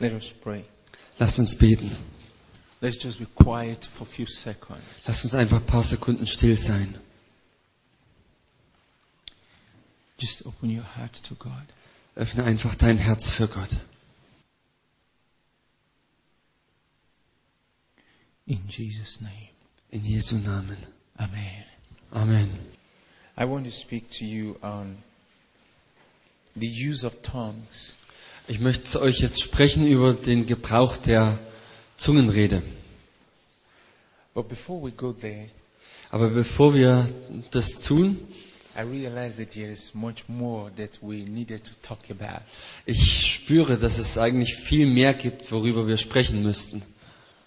Let us pray. Lasst uns beten. Let's just be quiet for a few seconds. Lasst uns einfach ein paar Sekunden still sein. Just open your heart to God. Öffne einfach dein Herz für Gott. In Jesus' name. In Jesu Namen. Amen. Amen. I want to speak to you on the use of tongues. Ich möchte zu euch jetzt sprechen über den Gebrauch der Zungenrede. But before we go there, Aber bevor wir das tun, I realize that there is much more that we needed to talk about. ich spüre, dass es eigentlich viel mehr gibt, worüber wir sprechen müssten.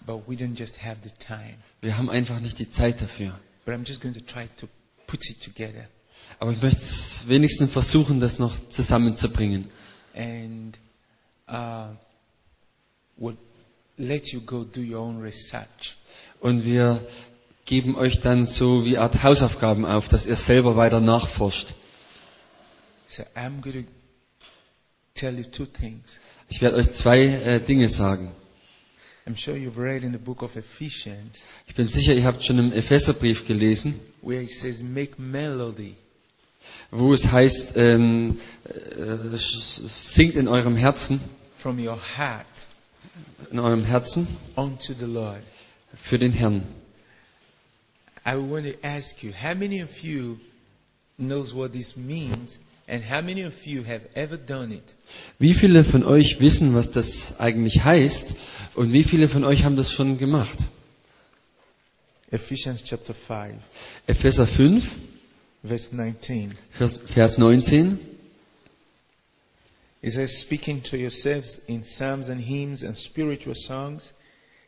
But we don't just have the time. Wir haben einfach nicht die Zeit dafür. But I'm just going to try to put it together. Aber ich möchte es wenigstens versuchen, das noch zusammenzubringen. And uh, we'll let you go do your own research. Und wir geben euch dann so wie Art Hausaufgaben auf, dass ihr selber weiter nachforscht. So I'm going to tell you two things. Ich werde euch zwei äh, Dinge sagen. I'm sure you've read in the book of Ephesians Ich bin sicher, ihr habt schon im Epheserbrief gelesen, where it says, make melody. Wo es heißt, ähm, äh, singt in eurem Herzen, from your heart in eurem Herzen unto the Lord. für den Herrn. I want to ask you, how many of you knows what this means and how many of you have ever done it? Wie viele von euch wissen, was das eigentlich heißt und wie viele von euch haben das schon gemacht? Ephesians chapter 5, Epheser 5, verse 19. Vers, Vers 19. It says, speaking to yourselves in psalms and hymns and spiritual songs,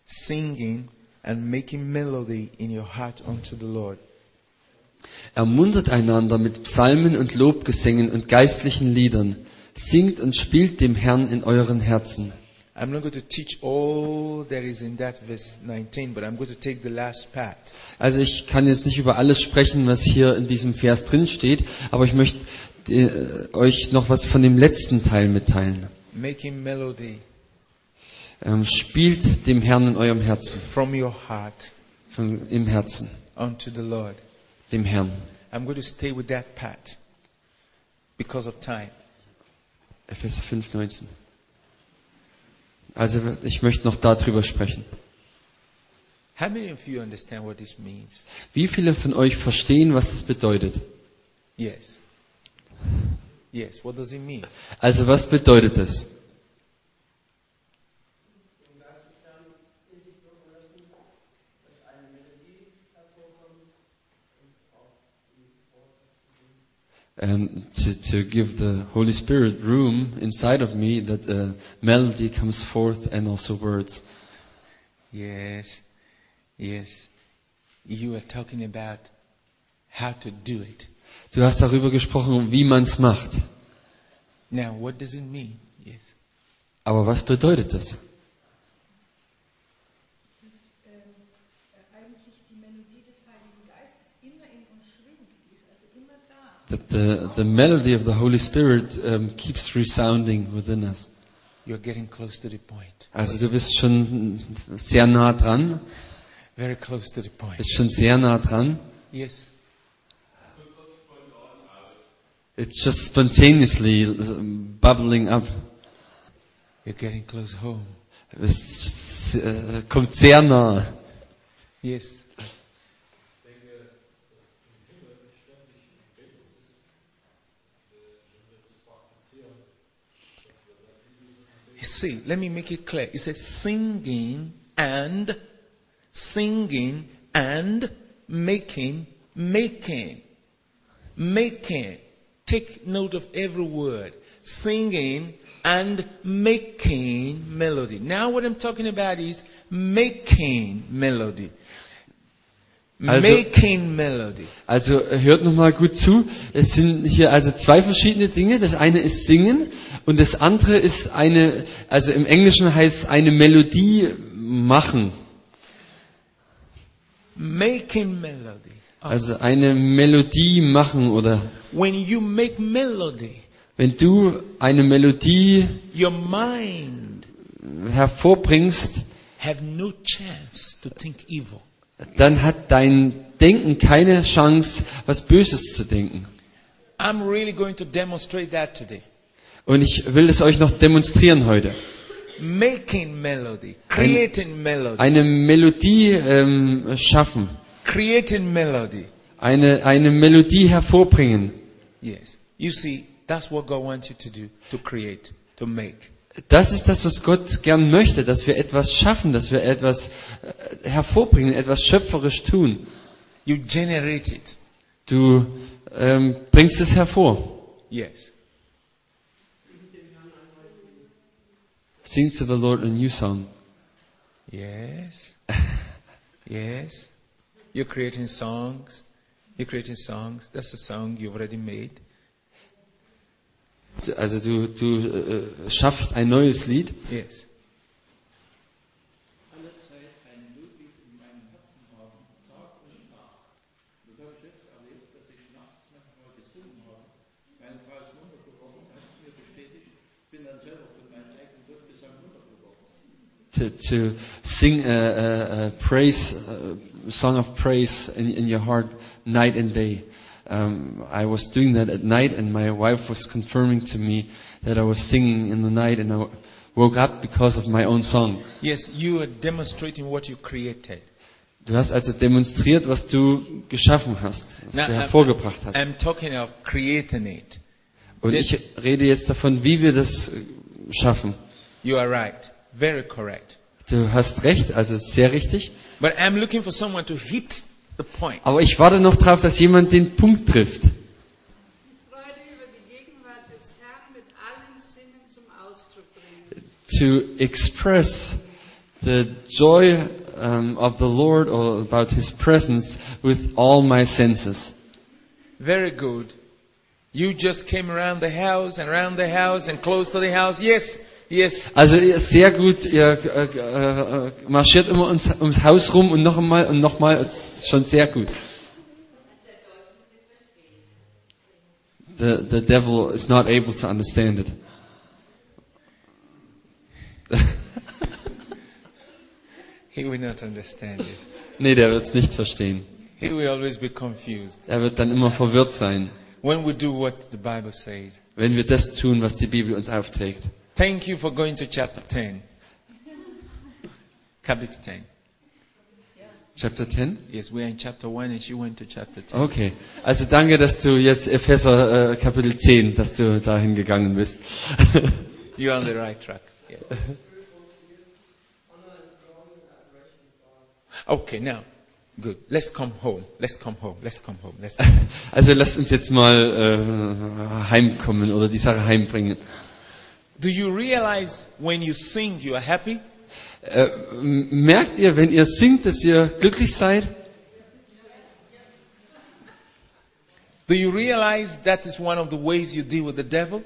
singing and making melody in your heart unto the Lord. Ermuntert einander mit Psalmen und Lobgesängen und geistlichen Liedern. Singt und spielt dem Herrn in euren Herzen. I'm not going to teach all that is in that verse 19, but I'm going to take the last part. Also ich kann jetzt nicht über alles sprechen, was hier in diesem Vers drin steht, aber ich möchte äh, euch noch was von dem letzten Teil mitteilen. Making melody Ähm, spielt dem Herrn in eurem Herzen, from your heart von, im Herzen, unto the Lord. dem Herrn. I'm going to stay with that part because of time. Epheser 5, 19. Also ich möchte noch darüber sprechen. How many of you understand what this means? Wie viele von euch verstehen, was das bedeutet? Yes. Yes. What does it mean? Also was bedeutet das? Um, to, to give the Holy Spirit room inside of me that a melody comes forth and also words. Yes. Yes. You are talking about how to do it. Du hast darüber gesprochen, wie man es macht. Now, what does it mean? Yes. Aber was bedeutet das? dass ähm, äh, eigentlich die Melodie des Heiligen Geistes immer in uns schwingt, die ist also immer da. That the, the melody of the Holy Spirit um, keeps resounding within us. You're getting close to the point. Also du bist schon sehr nah dran, Very close to the point. bist schon sehr nah dran. Yes. It's just spontaneously um, bubbling up. You're getting close home. Es äh, kommt sehr nah. Yes. See, let me make it clear. It says singing and singing and making, making, making. Take note of every word. Singing and making melody. Now what I'm talking about is making melody. Also- making melody. Also hört nochmal gut zu. Es sind hier also zwei verschiedene Dinge. Das eine ist Singen und das andere ist eine, also im Englischen heißt eine Melodie machen. Making melody. Also eine Melodie machen oder When you make melody, wenn du eine Melodie your mind hervorbringst, have no chance to think evil. Dann hat dein Denken keine Chance, was Böses zu denken. I'm really going to demonstrate that today. Und ich will es euch noch demonstrieren heute. Making melody, creating melody, Eine Melodie ähm, schaffen, creating melody. eine, eine Melodie hervorbringen. Yes. You see, that's what God wants you to do, to create, to make. Das ist das, was Gott gern möchte, dass wir etwas schaffen, dass wir etwas äh, hervorbringen, etwas schöpferisch tun. You generate it. Du ähm, bringst es hervor. Yes. Sing to the Lord a new song. Yes. yes. You're creating songs. You're creating songs. That's a song you've already made. Also du, du äh, schaffst ein neues Lied. Yes. To, sing a, a, a praise, a song of praise in, in your heart night and day. Um, I was doing that at night and my wife was confirming to me that I was singing in the night and I woke up because of my own song. Yes, you are demonstrating what you created. Du hast also demonstriert, was du geschaffen hast, was Now, du hervorgebracht hast. I'm talking of creating it. Und ich rede jetzt davon, wie wir das äh, schaffen. You are right. Very correct. Du hast recht, also sehr richtig. But I'm looking for someone to hit. Aber ich warte noch darauf, dass jemand den Punkt trifft. Freude über die Gegenwart des Herrn mit allen Sinnen zum Ausdruck bringen. To express the joy um, of the Lord or about His presence with all my senses. Very good. You just came around the house and around the house and close to the house. Yes, yes. Also ihr- sehr gut, ihr äh, äh, marschiert immer ums, ums Haus rum und noch einmal und noch mal, ist schon sehr gut. The, the devil is not able to understand it. He will not understand it. Nee, der wird es nicht verstehen. He will always be confused Er wird dann immer verwirrt sein, when we do what the Bible says. wenn wir das tun, was die Bibel uns aufträgt. Thank you for going to chapter 10. Chapter 10. Chapter 10? Yes, we are in chapter 1 and she went to chapter 10. Okay. Also danke, dass du jetzt Epheser äh, Kapitel 10, dass du dahin gegangen bist. You're on the right track. Yeah. Okay, now, good. Let's come home. Let's come home. Let's come home. Let's come home. Also lasst uns jetzt mal äh, heimkommen oder die Sache heimbringen. Do you realize when you sing you are happy? Äh, merkt ihr, wenn ihr singt, dass ihr glücklich seid? Do you realize that is one of the ways you deal with the devil?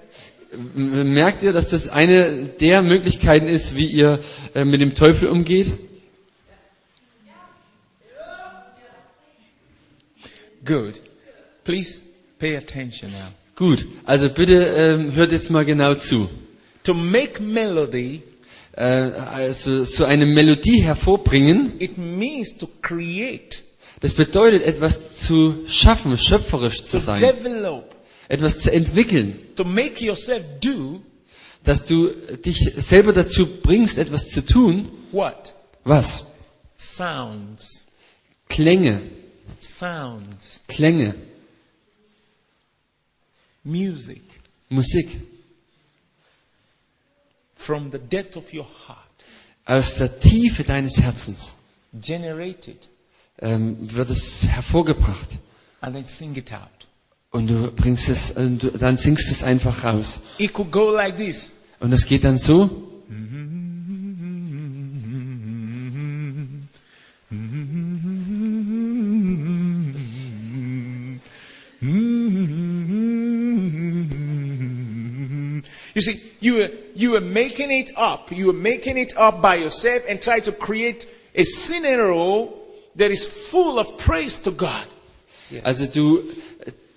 Merkt ihr, dass das eine der Möglichkeiten ist, wie ihr äh, mit dem Teufel umgeht? Good. Please pay attention now. Gut, also bitte ähm, hört jetzt mal genau zu. To make melody, Äh, also so eine Melodie hervorbringen, it means to create, das bedeutet etwas zu schaffen, schöpferisch zu to sein, develop, etwas zu entwickeln, to make yourself do dass du dich selber dazu bringst, etwas zu tun. what? Was? Sounds. Klänge, Sounds. Klänge, Music. Musik From the depth of your heart. aus der Tiefe deines Herzens Generated. ähm, wird es hervorgebracht And then sing it out. und du bringst es, und du, dann singst du es einfach raus It could go like this. und es geht dann so. You see, you were, you were making it up. You were making it up by yourself and try to create a scenario that is full of praise to God. Also du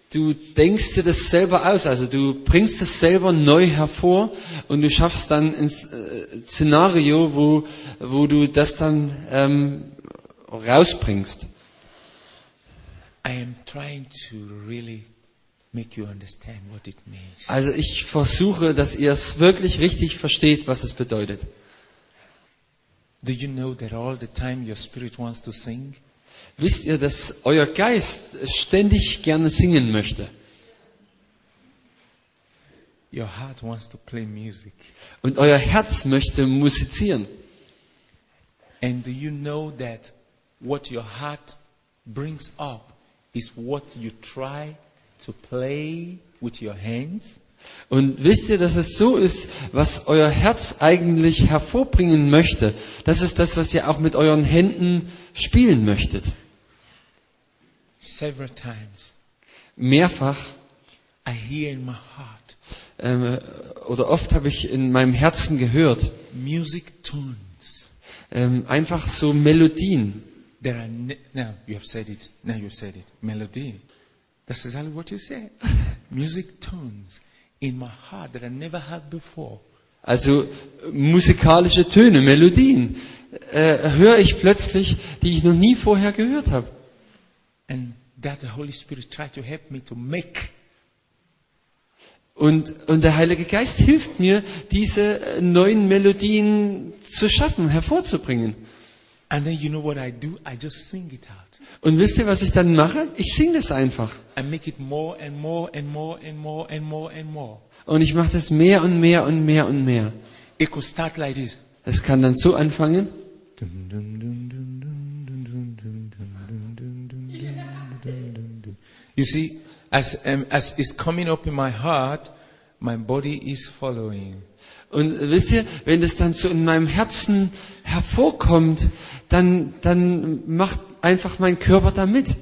du denkst dir das selber aus, also du bringst es selber neu hervor und du schaffst dann ein äh, Szenario, wo, wo du das dann ähm, rausbringst. I am trying to really Also ich versuche, dass ihr es wirklich richtig versteht, was es bedeutet. Do you know that all the time your spirit wants to sing? Wisst ihr, dass euer Geist ständig gerne singen möchte? Your heart wants to play music. Und euer Herz möchte musizieren. And do you know that what your heart brings up is what you try to play with your hands? Und wisst ihr, dass es so ist, was euer Herz eigentlich hervorbringen möchte? Das ist das, was ihr auch mit euren Händen spielen möchtet. Several times Mehrfach I hear in my heart ähm, oder oft habe ich in meinem Herzen gehört, music tunes ähm, einfach so Melodien. that are ne- now you have said it. Now you've said it. Melody. That's exactly what you said. music tunes in my heart that I never had before. Also äh, musikalische Töne, Melodien, äh, höre ich plötzlich, die ich noch nie vorher gehört habe. And that the Holy Spirit tried to help me to make. Und, und der Heilige Geist hilft mir, diese äh, neuen Melodien zu schaffen, hervorzubringen. And then you know what I do? I just sing it out. Und wisst ihr, was ich dann mache? Ich singe das einfach. I make it more and more and more and more and more and more. Und ich mache das mehr und mehr und mehr und mehr. It could start like this. Es kann dann so anfangen. You see, as, um, as it's coming up in my heart, my body is following. Und wisst ihr, wenn das dann so in meinem Herzen hervorkommt, dann, dann macht einfach mein Körper da mit.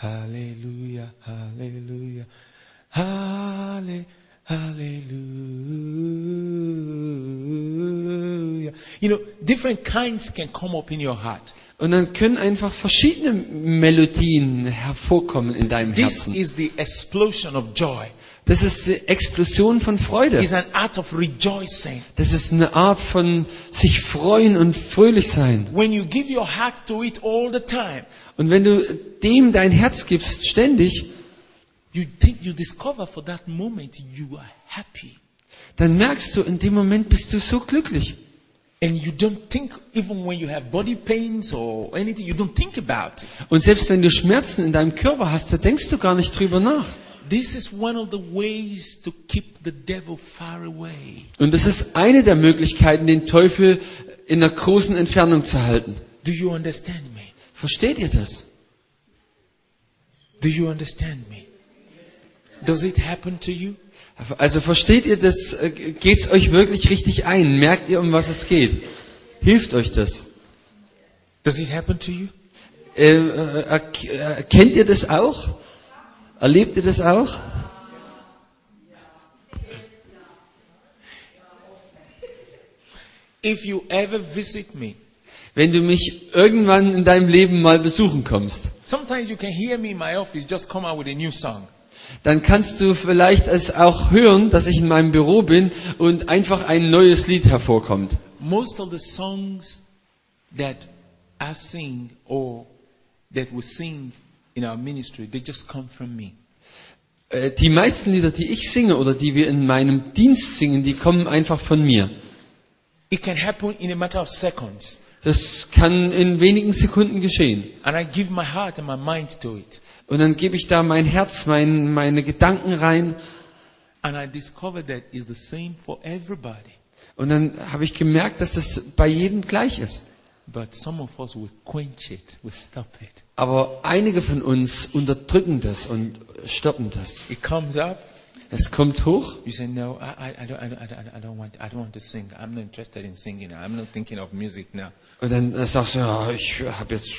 Hallelujah, hallelujah, halle, hallelujah. You know, different kinds can come up in your heart. Und dann können einfach verschiedene Melodien hervorkommen in deinem This Herzen. is the explosion of joy. Das ist die Explosion von Freude. It's an act of rejoicing. Das ist eine Art von sich freuen und fröhlich sein. When you give your heart to it all the time, Und wenn du dem dein Herz gibst, ständig, you think you discover for that moment you are happy. dann merkst du, in dem Moment bist du so glücklich. And you don't think, even when you have body pains or anything, you don't think about it. Und selbst wenn du Schmerzen in deinem Körper hast, da denkst du gar nicht drüber nach. This is one of the ways to keep the devil far away. Und das ist eine der Möglichkeiten, den Teufel in einer großen Entfernung zu halten. Do you understand me? Versteht ihr das? Do you understand me? Does it happen to you? Also versteht ihr das? Äh, Geht's euch wirklich richtig ein? Merkt ihr, um was es geht? Hilft euch das? Does it happen to you? Äh, äh, äh, kennt ihr das auch? Erlebt ihr das auch? If you ever visit me, Wenn du mich irgendwann in deinem Leben mal besuchen kommst, sometimes you can hear me in my office just come out with a new song. dann kannst du vielleicht es auch hören, dass ich in meinem Büro bin und einfach ein neues Lied hervorkommt. Most of the songs that I sing or that we sing in our ministry, they just come from me. Äh, Die meisten Lieder, die ich singe oder die wir in meinem Dienst singen, die kommen einfach von mir. It can happen in a matter of seconds. Das kann in wenigen Sekunden geschehen. And I give my heart and my mind to it. Und dann gebe ich da mein Herz, mein, meine Gedanken rein. And I discover that it's the same for everybody. Und dann habe ich gemerkt, dass es bei jedem gleich ist. But some of us will quench it, will stop it. Aber einige von uns unterdrücken das und stoppen das. It comes up, Es kommt hoch you say, No, I, I, I, don't, I, don't, I, don't, want, I don't want to sing. I'm not interested in singing. I'm not thinking of music now. und dann sagst du, ja, ich habe jetzt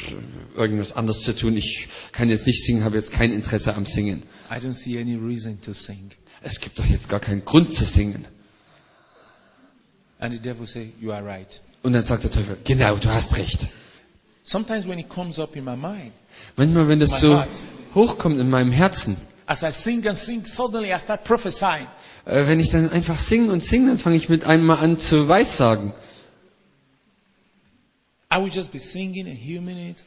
irgendwas anderes zu tun. Ich kann jetzt nicht singen, habe jetzt kein Interesse am Singen. I don't see any reason to sing. Es gibt doch jetzt gar keinen Grund zu singen. And the devil say, You are right. Und dann sagt der Teufel, genau, du hast recht. Sometimes when it comes up in my mind, Manchmal, wenn my das so heart, hochkommt in meinem Herzen, As I sing and sing, suddenly I start prophesying. äh, wenn ich dann einfach singe und singe, dann fange ich mit einem mal an zu weissagen. I will just be singing and humming it.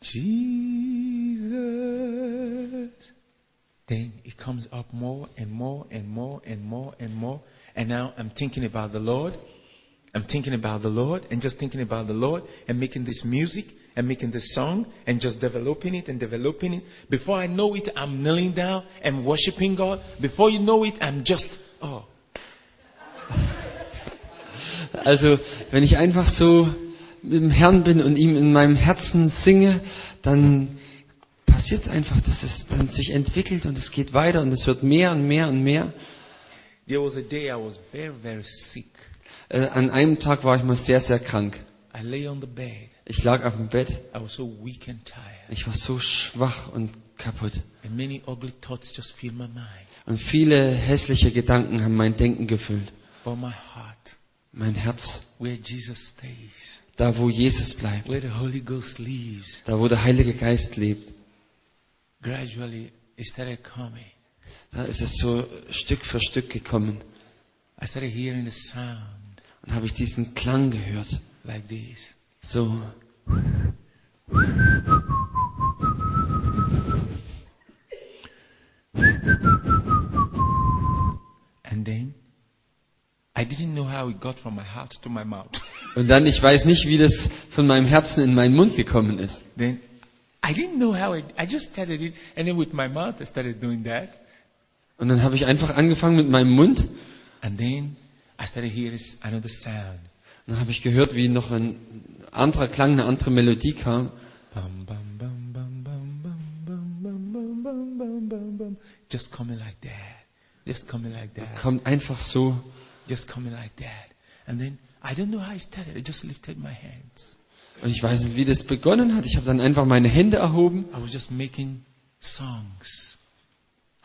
Jesus. Then it comes up more and more and more and more and more. And now I'm thinking about the Lord. I'm thinking about the Lord and just thinking about the Lord and making this music and making this song and just developing it and developing it. Before I know it, I'm kneeling down and worshiping God. Before you know it, I'm just, oh, Also, wenn ich einfach so mit dem Herrn bin und ihm in meinem Herzen singe, dann passiert es einfach, dass es dann sich entwickelt und es geht weiter und es wird mehr und mehr und mehr. there was a day I was very, very sick. Äh, an einem Tag war ich mal sehr, sehr krank. I lay on the bed. Ich lag auf dem Bett, I was so weak and tired. ich war so schwach und kaputt. And many ugly thoughts just filled my mind. Und viele hässliche Gedanken haben mein Denken gefüllt. But my heart, Mein Herz, where Jesus stays, da wo Jesus bleibt, where the Holy Ghost lives, da wo der Heilige Geist lebt, gradually it started coming. da ist es so Stück für Stück gekommen. I started hearing the sound Und habe ich diesen Klang gehört. like this. So. And then I didn't know how it got from my heart to my mouth. Und dann, ich weiß nicht, wie das von meinem Herzen in meinen Mund gekommen ist. then I didn't know how it, I just started it, and then with my mouth I started doing that. Und dann habe ich einfach angefangen mit meinem Mund. And then I started hearing another sound. Und dann habe ich gehört, wie noch ein anderer Klang, eine andere Melodie kam. Bum, bum, bum, bum, bum, bum, bum, bum, bum, bum, bum. Just coming like that. Just coming like that. Kommt einfach so. Just coming like that. And then I don't know how it started. I just lifted my hands. Und ich weiß nicht, wie das begonnen hat. Ich habe dann einfach meine Hände erhoben. I was just making songs.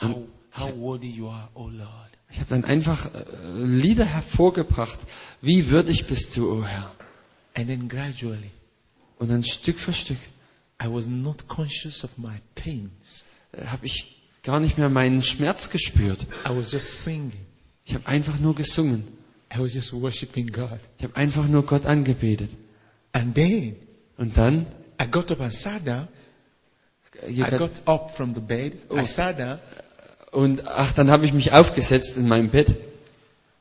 How, how worthy you are, oh Lord. Ich habe dann einfach äh, Lieder hervorgebracht. Wie würdig bist du, o oh Herr? And then gradually, Und dann Stück für Stück I was not conscious of my pains. äh, habe ich gar nicht mehr meinen Schmerz gespürt. I was just singing. Ich habe einfach nur gesungen. I was just worshiping God. Ich habe einfach nur Gott angebetet. And then Und dann, I got up and sat down. I got up from the bed. I sat down. und ach, dann habe ich mich aufgesetzt in meinem Bett.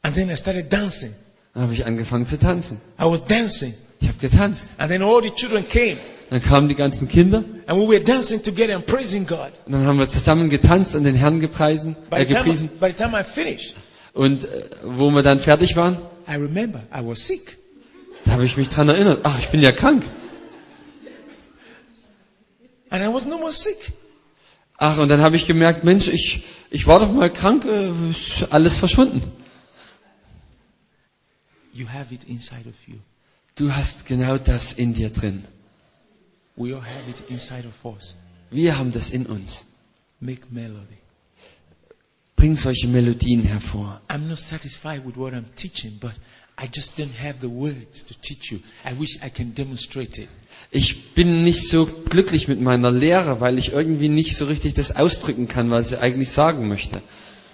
And then I started dancing. Dann habe ich angefangen zu tanzen. I was dancing. Ich habe getanzt. And then all the children came. Dann kamen die ganzen Kinder And we were dancing together and praising God. und dann haben wir zusammen getanzt und den Herrn gepreisen, By äh, the time, gepriesen. by the time I finished, Und äh, wo wir dann fertig waren, I remember I was sick. da habe ich mich dran erinnert. Ach, ich bin ja krank. And I was no more sick. Ach, und dann habe ich gemerkt, Mensch, ich, ich war doch mal krank, äh, alles verschwunden. You have it inside of you. Du hast genau das in dir drin. We all have it inside of us. Wir haben das in uns. Make melody. Bring solche Melodien hervor. I'm not satisfied with what I'm teaching, but I just don't have the words to teach you. I wish I can demonstrate it. Ich bin nicht so glücklich mit meiner Lehre, weil ich irgendwie nicht so richtig das ausdrücken kann, was ich eigentlich sagen möchte.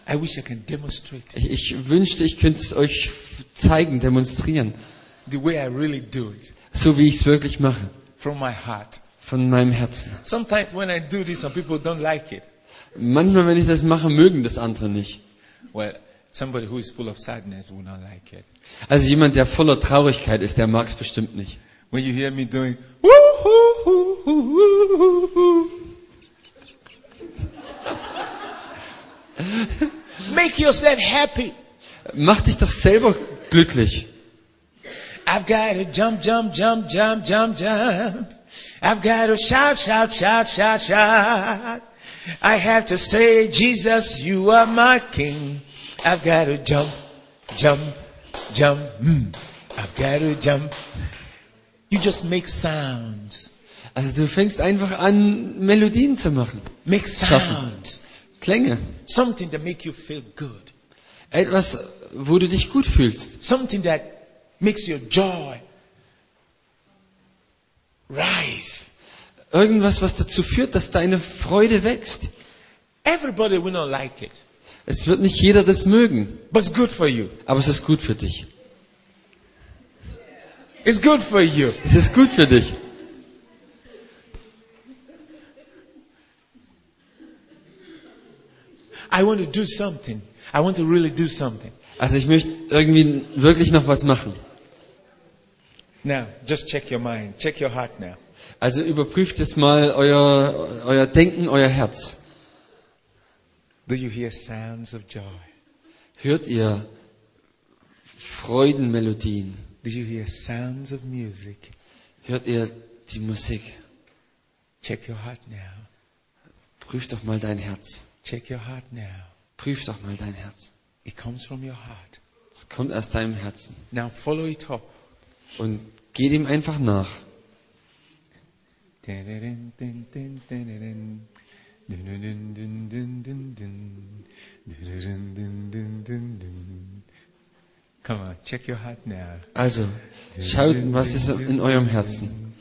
I wish I can demonstrate it Ich, ich wünschte, ich könnte es euch zeigen, demonstrieren, the way I really do it so wie ich es wirklich mache, from my heart. von meinem Herzen. Sometimes when I do this, some people don't like it. Manchmal, wenn ich das mache, mögen das andere nicht. Well, somebody who is full of sadness will not like it. Also jemand, der voller Traurigkeit ist, der mag es bestimmt nicht. When you hear me doing woo hoo hoo hoo hoo hoo, make yourself happy. Mach dich doch selber glücklich. I've got to jump, jump, jump, jump, jump, jump. I've got to shout, shout, shout, shout, shout. I have to say, Jesus, you are my King. I've got to jump, jump, jump. Mm. I've got to jump. You just make sounds. Also du fängst einfach an, Melodien zu machen. Make sounds. Klänge. Something that make you feel good. Etwas, wo du dich gut fühlst. Something that makes your joy rise. Irgendwas, was dazu führt, dass deine Freude wächst. Everybody will not like it, Es wird nicht jeder das mögen, but it's good for you. aber es ist gut für dich. It's good for you. Es ist gut für dich. I want to do something. I want to really do something. Also ich möchte irgendwie wirklich noch was machen. Now, just check your mind. Check your heart now. Also überprüft jetzt mal euer, euer Denken, euer Herz. Do you hear sounds of joy? Hört ihr Freudenmelodien? Do you hear sounds of music? Hört ihr die Musik? Check your heart now. Prüf doch mal dein Herz. Check your heart now. Prüf doch mal dein Herz. It comes from your heart. Es kommt aus deinem Herzen. Now follow it up. Und geh dem einfach nach. Come on, check your heart now. Also, schaut, was ist in eurem Herzen.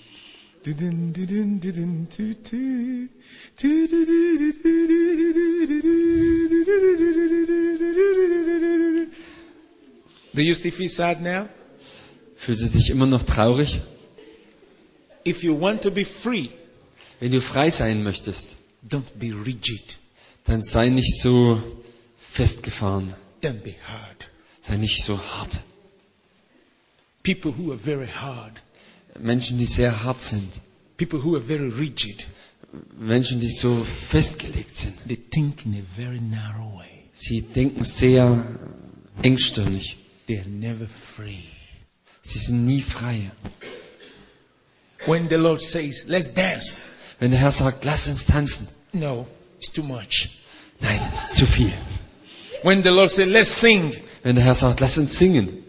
Do you still feel sad now? Fühlst du dich immer noch traurig? If you want to be free, Wenn du frei sein möchtest, don't be rigid. dann sei nicht so festgefahren. Don't be hard. Sei nicht so hart. People who are very hard, Menschen, die sehr hart sind. people who are very rigid, Menschen, die so festgelegt sind. they think in a very narrow way. Sie denken sehr engstirnig. They are never free. Sie sind nie frei. When the Lord says, let's dance, Wenn der Herr sagt, lass uns tanzen. no, it's too much. Nein, das ist zu viel. When the Lord says, let's sing, Wenn der Herr sagt, lass uns singen.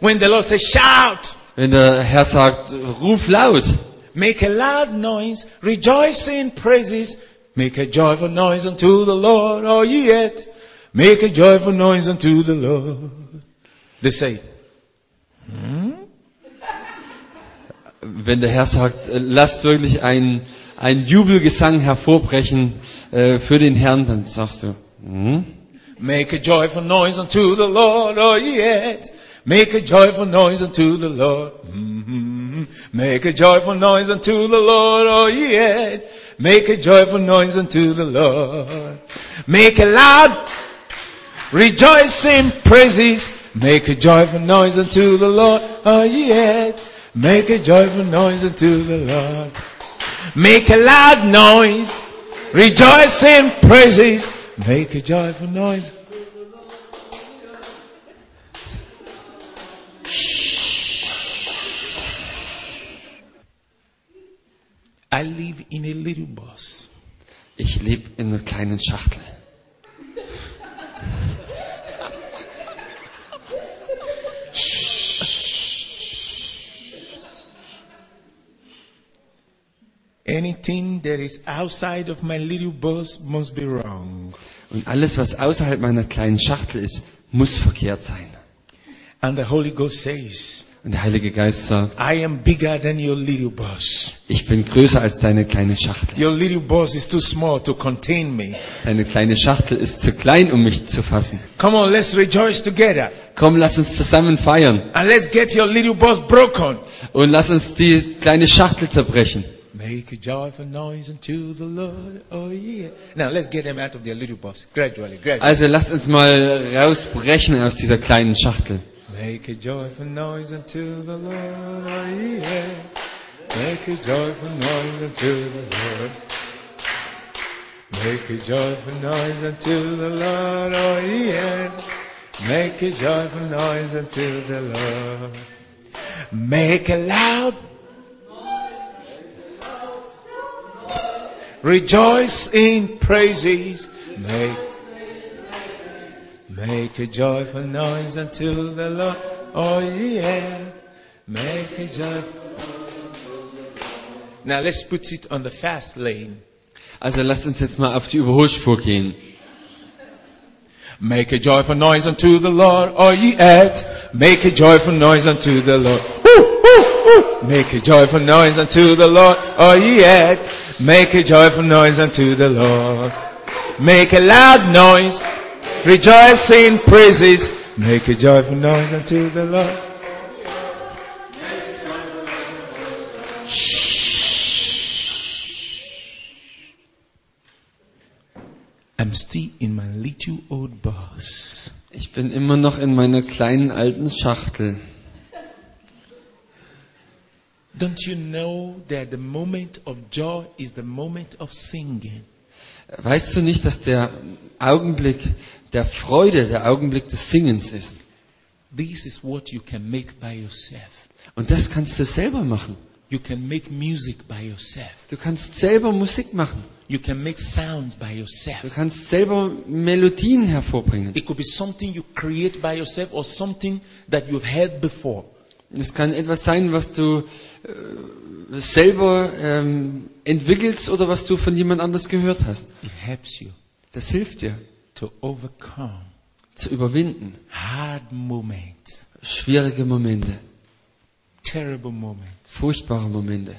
when the Lord says, shout, Wenn der Herr sagt, ruf laut. make a loud noise, rejoice in praises, make a joyful noise unto the Lord, oh ye yet, make a joyful noise unto the Lord. They say, hmm? Wenn der Herr sagt, äh, lasst wirklich ein, ein Jubelgesang hervorbrechen äh, für den Herrn, dann sagst du, hm? Make a joyful noise unto the Lord, oh yet. Make a joyful noise unto the Lord. Mhm. Make a joyful noise unto the Lord, oh yet. Make a joyful noise unto the Lord. Make a loud rejoicing praises. Make a joyful noise unto the Lord, oh yet. Make a joyful noise unto the Lord. Make a loud noise. Rejoice in praises. Make a joyful noise. I live in a little bus. ich lebe in einer kleinen Schachtel. Anything that is outside of my little bus must be wrong. Und alles, was außerhalb meiner kleinen Schachtel ist, muss verkehrt sein. And the Holy Ghost says, Und der Heilige Geist sagt, I am bigger than your little bus. ich bin größer als deine kleine Schachtel. Your little bus is too small to contain me. Deine kleine Schachtel ist zu klein, um mich zu fassen. Come on, let's rejoice together. Komm, lass uns zusammen feiern And let's get your little bus broken. und lass uns die kleine Schachtel zerbrechen. Make a joyful noise unto the Lord. Oh yeah. Now let's get them out of their little bus. Gradually, gradually. Also lasst uns mal rausbrechen aus dieser kleinen Schachtel. Make a joyful noise unto the Lord. Oh yeah. Make a joyful noise unto the Lord. Make a joyful noise unto the Lord. Oh yeah. Make a joyful noise unto the Lord. Make a loud Rejoice in praises. Make Make a joyful noise unto the Lord. Oh yeah. Make a joyful Now let's put it on the fast lane. Also lasst uns jetzt mal auf die Überholspur gehen. Make a joyful noise unto the Lord, all ye earth. Make a joyful noise unto the Lord. Woo, woo, woo. Make a joyful noise unto the Lord, all ye earth. Make a joyful noise unto the Lord. Make a loud noise, rejoicing praises. Make a joyful noise unto the Lord. Shh. I'm still in my little old box. Ich bin immer noch in meiner kleinen alten Schachtel. Don't you know that the moment of joy is the moment of singing? Weißt du nicht, dass der Augenblick der Freude der Augenblick des Singens ist? This is what you can make by yourself. Und das kannst du selber machen. You can make music by yourself. Du kannst selber Musik machen. You can make sounds by Du yourself. kannst selber Melodien hervorbringen. It could be something you create by yourself or something that you've heard before. Es kann etwas sein, was du äh, selber ähm, entwickelst oder was du von jemand anders gehört hast. It helps you Das hilft dir to overcome zu überwinden. hard moments, Schwierige Momente, terrible moments, furchtbare Momente,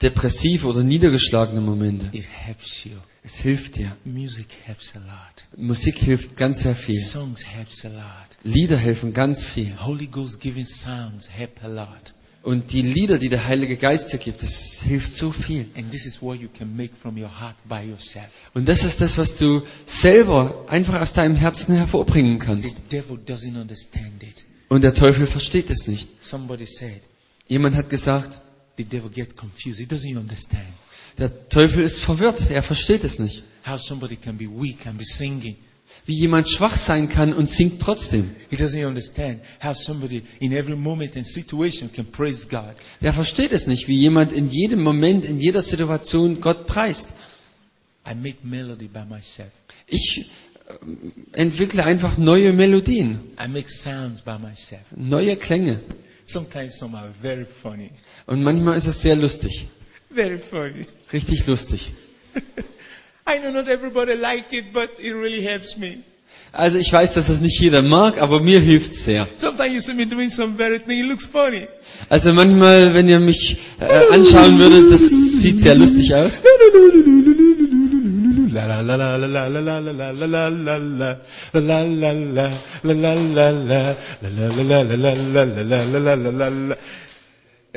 depressive oder niedergeschlagene Momente. It helps you. Es hilft dir. Music helps a lot. Musik hilft ganz sehr viel. Songs helps a lot. Lieder helfen ganz viel. Holy Ghost given sounds help a lot. Und die Lieder, die der Heilige Geist dir gibt, das hilft so viel. Und das ist das, was du selber einfach aus deinem Herzen hervorbringen kannst. Und der Teufel versteht es nicht. Jemand hat gesagt, der Teufel ist verwirrt, er versteht es nicht. how somebody can be weak and be singing wie jemand schwach sein kann und singt trotzdem. Er versteht es nicht, wie jemand in jedem Moment, in jeder Situation Gott preist. Ich ähm, entwickle einfach neue Melodien. Neue Klänge. Und manchmal ist es sehr lustig. Richtig lustig. I know not everybody like it, but it really helps me. Also ich weiß, dass das nicht jeder mag, aber mir hilft's sehr. Sometimes you see me doing some very thing, it looks funny. Also manchmal, wenn ihr mich äh, anschauen würdet, das sieht sehr lustig aus.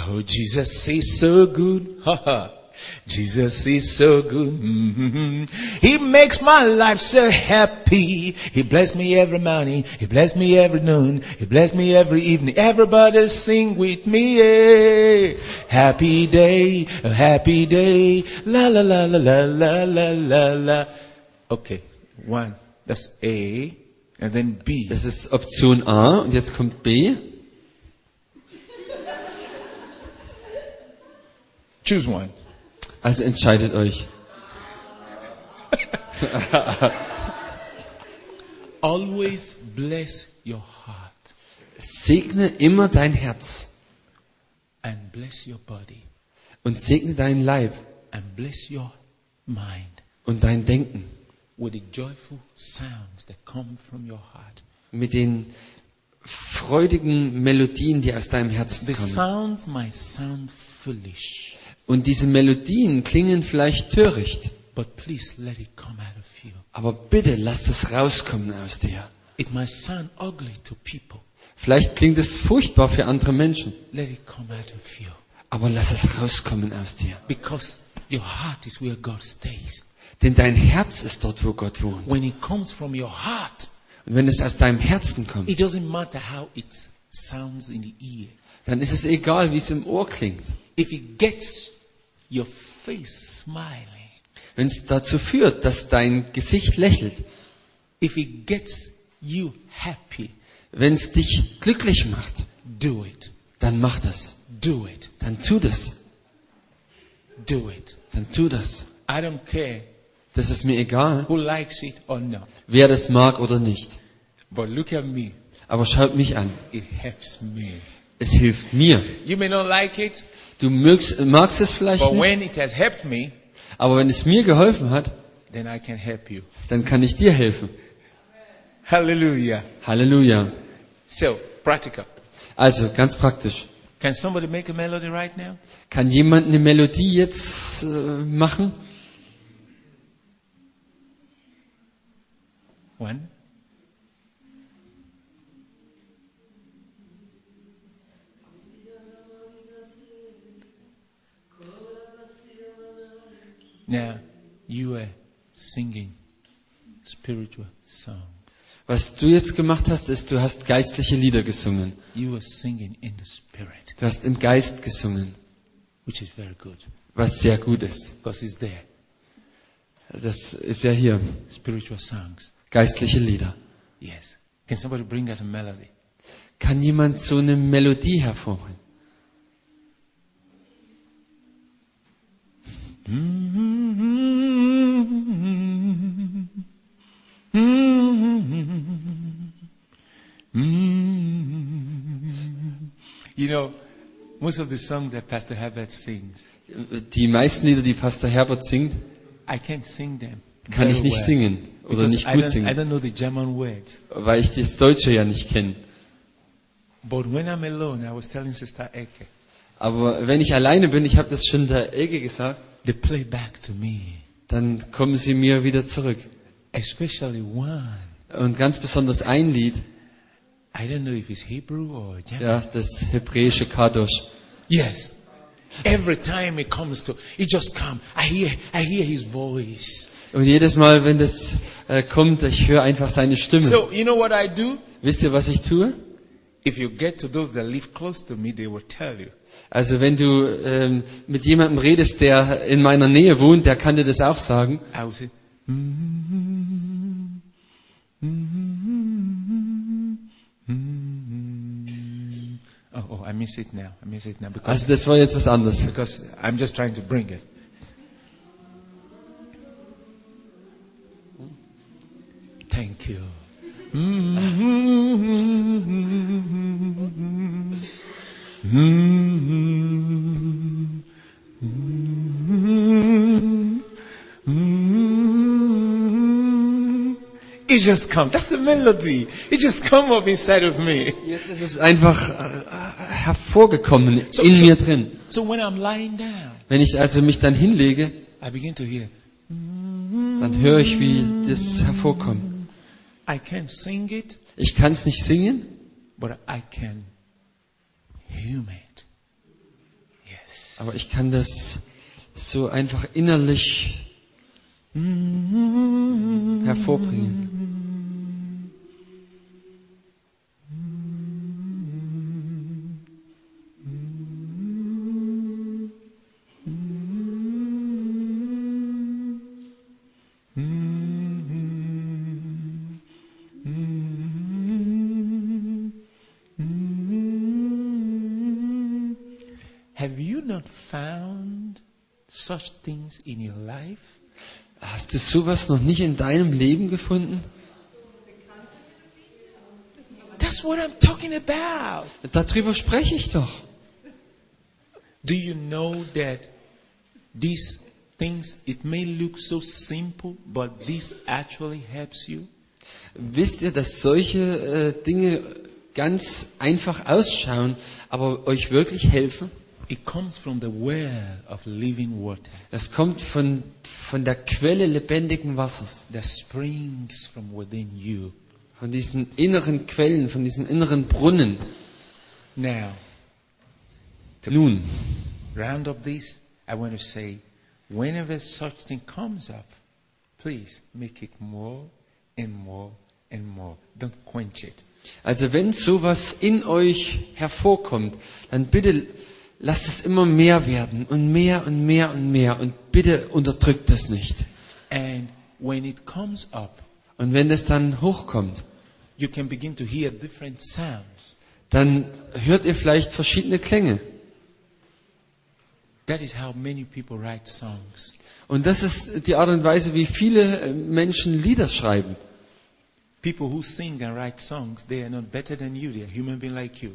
Oh, Jesus is so good. Ha ha. Jesus is so good. Mhm. He makes my life so happy. He bless me every morning. He bless me every noon. He bless me every evening. Everybody sing with me. eh. Happy day, a happy day. La la la la la la la la la. Okay, one. That's A. And then B. Das ist Option A und jetzt kommt B. Choose one. Also entscheidet euch. Always bless your heart Segne immer dein Herz and bless your body und segne deinen Leib and bless your mind und dein Denken with the joyful sounds that come from your heart. mit den freudigen Melodien, die aus deinem Herzen The kommen. sounds might sound foolish, Und diese Melodien klingen vielleicht töricht, but please let it come out of you. aber bitte lass das rauskommen aus dir. It might sound ugly to people. Vielleicht klingt es furchtbar für andere Menschen, Let it come out of you. aber lass es rauskommen aus dir. Because your heart is where God stays. Denn dein Herz ist dort, wo Gott wohnt. When it comes from your heart, Und wenn es aus deinem Herzen kommt, it doesn't matter how it sounds in the ear. dann ist es egal, wie es im Ohr klingt. if it gets your face smiling, Wenn es dazu führt, dass dein Gesicht lächelt, if it gets you happy, wenn es dich glücklich macht, do it. dann mach das. Do it. Dann tu das. Do it. Dann tu das. I don't care Das ist mir egal, who likes it or not. wer das mag oder nicht. But look at me. Aber schaut mich an. It helps me. Es hilft mir. You may not like it, Du mögst, magst es vielleicht but nicht, when it has helped me, aber wenn es mir geholfen hat, then I can help you. dann kann ich dir helfen. Hallelujah. Halleluja. So, practical. Also, ganz praktisch. Can somebody make a melody right now? Kann jemand eine Melodie jetzt äh, machen? One. Now, you are singing spiritual song. Was du jetzt gemacht hast, ist, du hast geistliche Lieder gesungen. You are singing in the spirit, Du hast im Geist gesungen, which is very good was sehr gut ist. because it's there. Das ist ja hier. Spiritual songs. Geistliche Lieder. Yes. Can somebody bring a melody? Kann jemand so eine Melodie hervorbringen? You know, most of the songs that Pastor Herbert sings, Die meisten Lieder, die Pastor Herbert singt, I can't sing them. kann ich nicht singen oder because nicht I gut don't, I singen, don't know the German words. weil ich das Deutsche ja nicht kenne. I Aber wenn ich alleine bin, ich habe das schon der Elke gesagt, they play back to me, dann kommen sie mir wieder zurück. especially one. Und ganz besonders ein Lied, I don't know if it's Hebrew or German. ja, das hebräische Kadosh. Yes. Every time it comes to, it just come. I hear, I hear his voice. Und jedes Mal, wenn das äh, kommt, ich höre einfach seine Stimme. So you know what I do? Wisst ihr, was ich tue? If you get to those that live close to me, they will tell you. Also wenn du ähm, mit jemandem redest, der in meiner Nähe wohnt, der kann dir das auch sagen. Say, oh, oh, I miss it now. I miss it now because, Also das war jetzt was anderes. because I'm just trying to bring it. Thank you. It just come. That's the melody. It just come up inside of me. Jetzt ist es einfach äh, hervorgekommen So- in so- mir drin. So when I'm lying down, Wenn ich also mich dann hinlege, I begin to hear. dann höre ich, wie das hervorkommt. I can't sing it, Ich kann es nicht singen, but I can hum it. Yes. aber ich kann das so einfach innerlich hervorbringen. Have you not found such things in your life? Hast du sowas noch nicht in deinem Leben gefunden? That's what I'm talking about. Darüber spreche ich doch. Do you know that these things, it may look so simple, but this actually helps you? Wisst ihr, dass solche äh, Dinge ganz einfach ausschauen, aber euch wirklich helfen? It comes from the well of living water Das kommt von, von der Quelle lebendigen Wassers, that springs from within you. von diesen inneren Quellen, von diesen inneren Brunnen. Now, Nun, round up this, I want to say, whenever such thing comes up, please make it more and more and more. Don't quench it. Also wenn sowas in euch hervorkommt, dann bitte lasst es immer mehr werden und mehr und mehr und mehr und bitte unterdrückt das nicht. And when it comes up, Und wenn das dann hochkommt, you can begin to hear different sounds. dann hört ihr vielleicht verschiedene Klänge. That is how many people write songs. Und das ist die Art und Weise, wie viele äh, Menschen Lieder schreiben. People who sing and write songs, they are not better than you. They are human beings like you.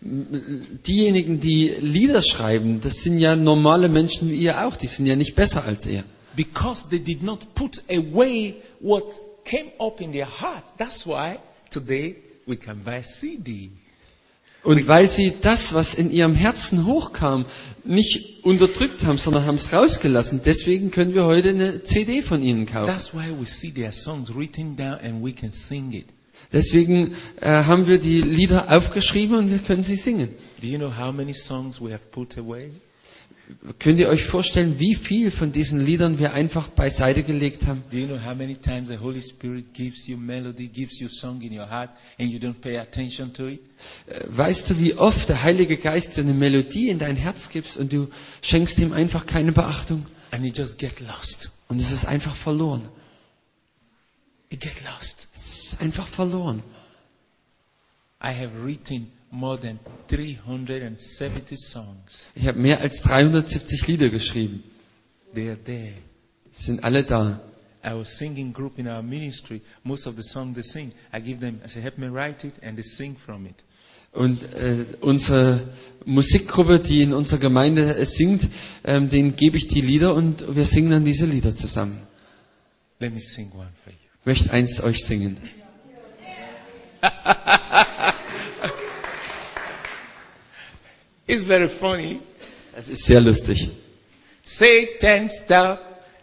Diejenigen, die Lieder schreiben, das sind ja normale Menschen wie ihr auch. Die sind ja nicht besser als ihr. Because they did not put away what came up in their heart. That's why today we can buy CD. Und weil sie das, was in ihrem Herzen hochkam, nicht unterdrückt haben, sondern haben es rausgelassen, deswegen können wir heute eine CD von ihnen kaufen. That's why we see their songs written down and we can sing it. Deswegen äh, haben wir die Lieder aufgeschrieben und wir können sie singen. Do you know how many songs we have put away? Könnt ihr euch vorstellen, wie viel von diesen Liedern wir einfach beiseite gelegt haben? Do you know how many times the Holy Spirit gives you melody, gives you song in your heart, and you don't pay attention to it? Äh, Weißt du, wie oft der Heilige Geist dir eine Melodie in dein Herz gibt und du schenkst ihm einfach keine Beachtung? And you just get lost. Und es ist einfach verloren. You get lost. Es ist einfach verloren. I have written more than 370 songs. Ich habe mehr als 370 Lieder geschrieben. They are there. Sind alle da. Our singing group in our ministry, most of the songs they sing, I give them, I say, help me write it, and they sing from it. Und äh, unsere Musikgruppe, die in unserer Gemeinde singt, ähm, denen gebe ich die Lieder und wir singen dann diese Lieder zusammen. Let me sing one for you. Möchte eins euch singen. It's very funny. Es ist sehr lustig. Satan, stop.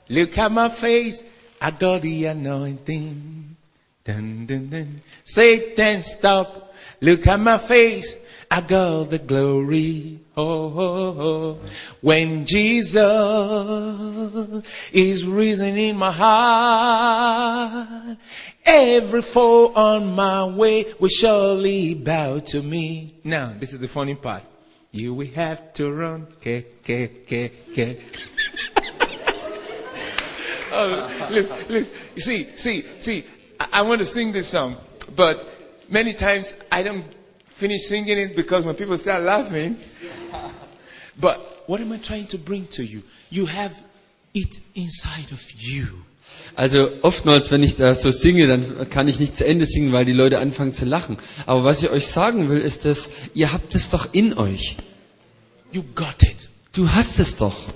Look at my face. I got the anointing. Dun, dun, dun. Satan, stop. Look at my face. I got the glory. Oh, oh, oh. When Jesus is risen in my heart, every foe on my way will surely bow to me. Now, this is the funny part. You will have to run. K, K, K, K. oh, look, look. See, see, see, I, I want to sing this song, but many times I don't finish singing it because when people start laughing. But what am I trying to bring to you? You have it inside of you. Also oftmals, wenn ich da so singe, dann kann ich nicht zu Ende singen, weil die Leute anfangen zu lachen. Aber was ich euch sagen will, ist, dass ihr habt es doch in euch. You got it. Du hast es doch.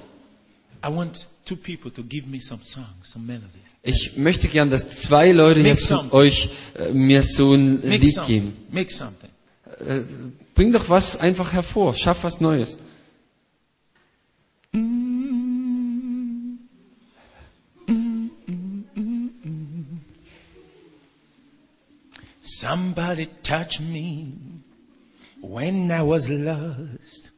I want two people to give me some songs, some melodies. Ich möchte gern, dass zwei Leute Make jetzt some. euch äh, mir so ein Make Lied some, geben. make something. Äh, bring doch was einfach hervor. Schaff was Neues. Somebody touched me when I was lost.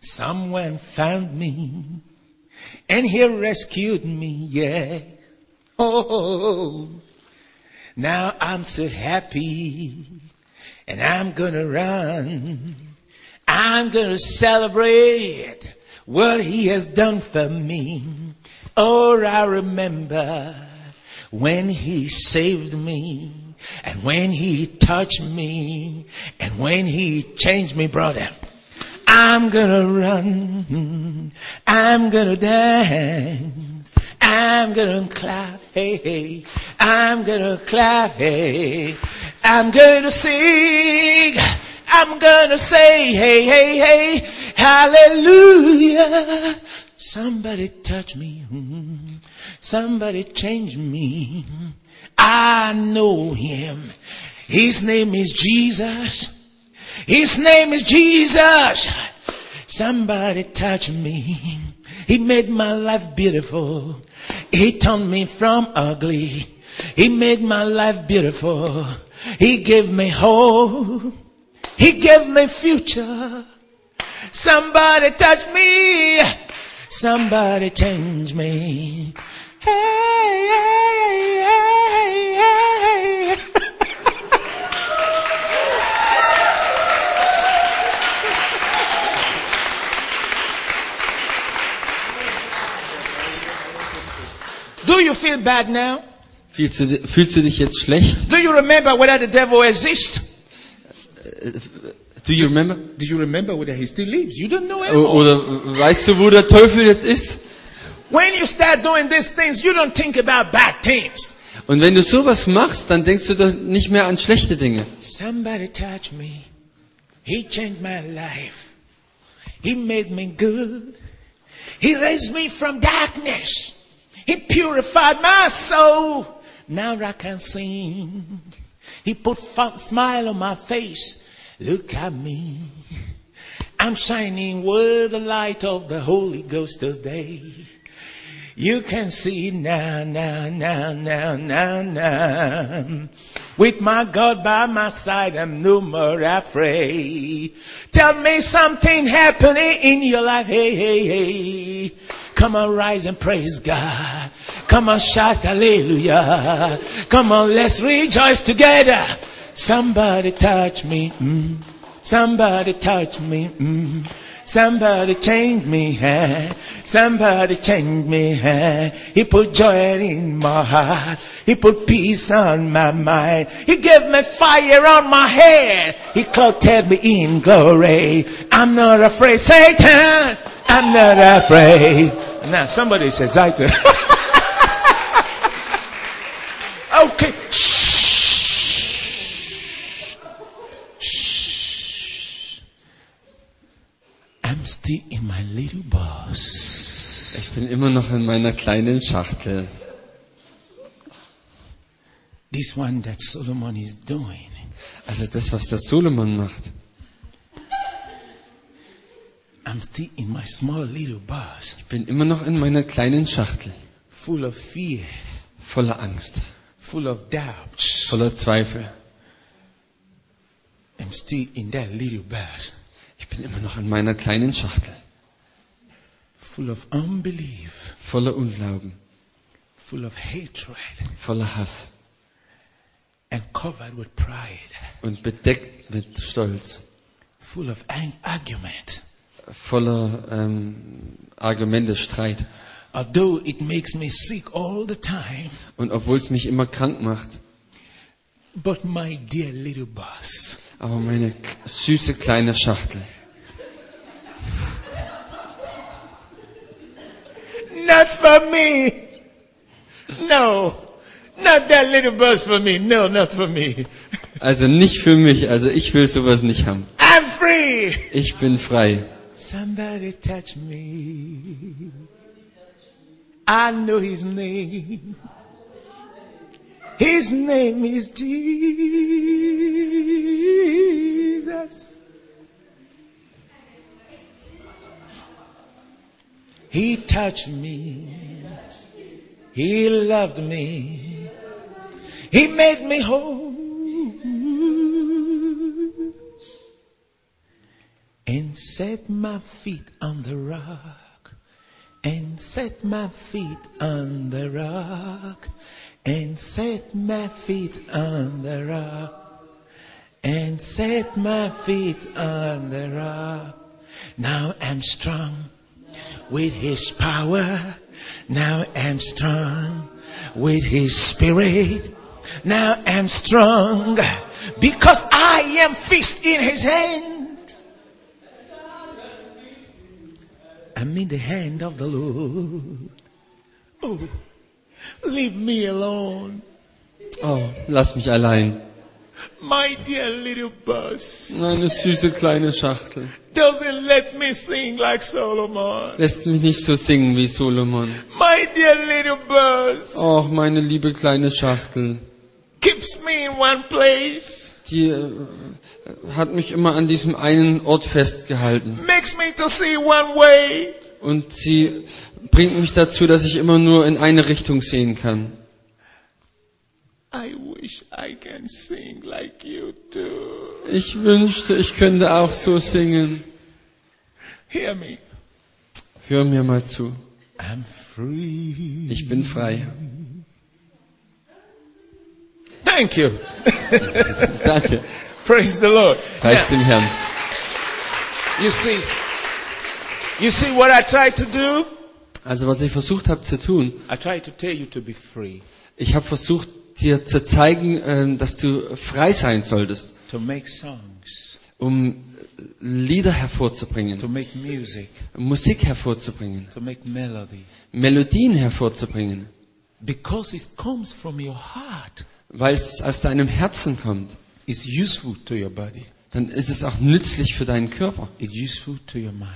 Someone found me and he rescued me, yeah. Oh, now I'm so happy and I'm gonna run. I'm gonna celebrate what he has done for me. Oh, I remember when he saved me and when he touched me and when he changed me, brother. I'm gonna run. I'm gonna dance. I'm gonna clap. Hey, hey. I'm gonna clap. Hey. I'm gonna sing. I'm gonna say, hey, hey, hey. Hallelujah. Somebody touch me. Somebody change me. I know him. His name is Jesus. His name is Jesus. Somebody touch me. He made my life beautiful. He turned me from ugly. He made my life beautiful. He gave me hope. He gave me future. Somebody touch me. Somebody change me. Hey, hey, hey, hey, Do you feel bad now? Fühlst du, fühlst du dich jetzt schlecht? Do you remember whether the devil exists? Do you remember? Do you remember whether he still lives? You don't know anymore. Oder weißt du, wo der Teufel jetzt ist? When you start doing these things, you don't think about bad things. Und wenn du sowas machst, dann denkst du doch nicht mehr an schlechte Dinge. Somebody touched me. He changed my life. He made me good. He raised me from darkness. He purified my soul. Now I can sing. He put a smile on my face. Look at me. I'm shining with the light of the Holy Ghost today. You can see now, now, now, now, now, now. With my God by my side, I'm no more afraid. Tell me something happening in your life. Hey, hey, hey. Come on, rise and praise God. Come on, shout hallelujah. Come on, let's rejoice together. Somebody touch me. Mm. Somebody touch me. Mm. Somebody change me. eh. Somebody change me. eh. He put joy in my heart. He put peace on my mind. He gave me fire on my head. He clothed me in glory. I'm not afraid. Satan, I'm not afraid. Now somebody says, I do. okay. Shh. Shh. I'm still in my little bus. Ich bin immer noch in meiner kleinen Schachtel. This one that Solomon is doing. Also das, was der Solomon macht. I'm still in my small little bus, Ich bin immer noch in meiner kleinen Schachtel. full of fear, Voller Angst. full of doubts. Voller Zweifel. I'm still in that little bus, Ich bin immer noch in meiner kleinen Schachtel. full of unbelief, Voller Unglauben. full of hatred, Voller Hass. and covered with pride, Und bedeckt mit Stolz. full of argument. Voller ähm, Argumente, Streit. Although it makes me sick all the time, Und obwohl es mich immer krank macht. but my dear little bus, Aber meine süße kleine Schachtel. not for me. No, not that little bus for me. No, not for me. Also nicht für mich. Also ich will sowas nicht haben. I'm free. Ich bin frei. Somebody touch me. I know his name. His name is Jesus. He touched me. He loved me. He made me whole. And set my feet on the rock, and set my feet on the rock, and set my feet on the rock, and set my feet on the rock. Now I'm strong with his power. Now I'm strong with his spirit. Now I'm strong because I am fixed in his hand. I'm in the hand of the Lord. Oh, leave me alone. Oh, lass mich allein. My dear little bus Meine süße kleine Schachtel. doesn't let me sing like Solomon. Lässt mich nicht so singen wie Solomon. My dear little bus Oh, meine liebe kleine Schachtel. keeps me in one place, Die äh, hat mich immer an diesem einen Ort festgehalten. makes me to see one way. Und sie bringt mich dazu, dass ich immer nur in eine Richtung sehen kann. I wish I can sing like you do. Ich wünschte, ich könnte auch so singen. Hear me. Hör mir mal zu. I'm free. Ich bin frei. Thank you. Danke. Praise the Lord. Preis dem Herrn. You see, you see what I try to do? Also was ich versucht habe zu tun, I try to tell you to be free, ich habe versucht dir zu zeigen, ähm, dass du frei sein solltest, to make songs, um Lieder hervorzubringen, to make music, Musik hervorzubringen, to make melody. Melodien hervorzubringen, Because it comes from your heart. weil es aus deinem Herzen kommt. It's useful to your body. Dann ist es auch nützlich für deinen Körper It's useful to your mind.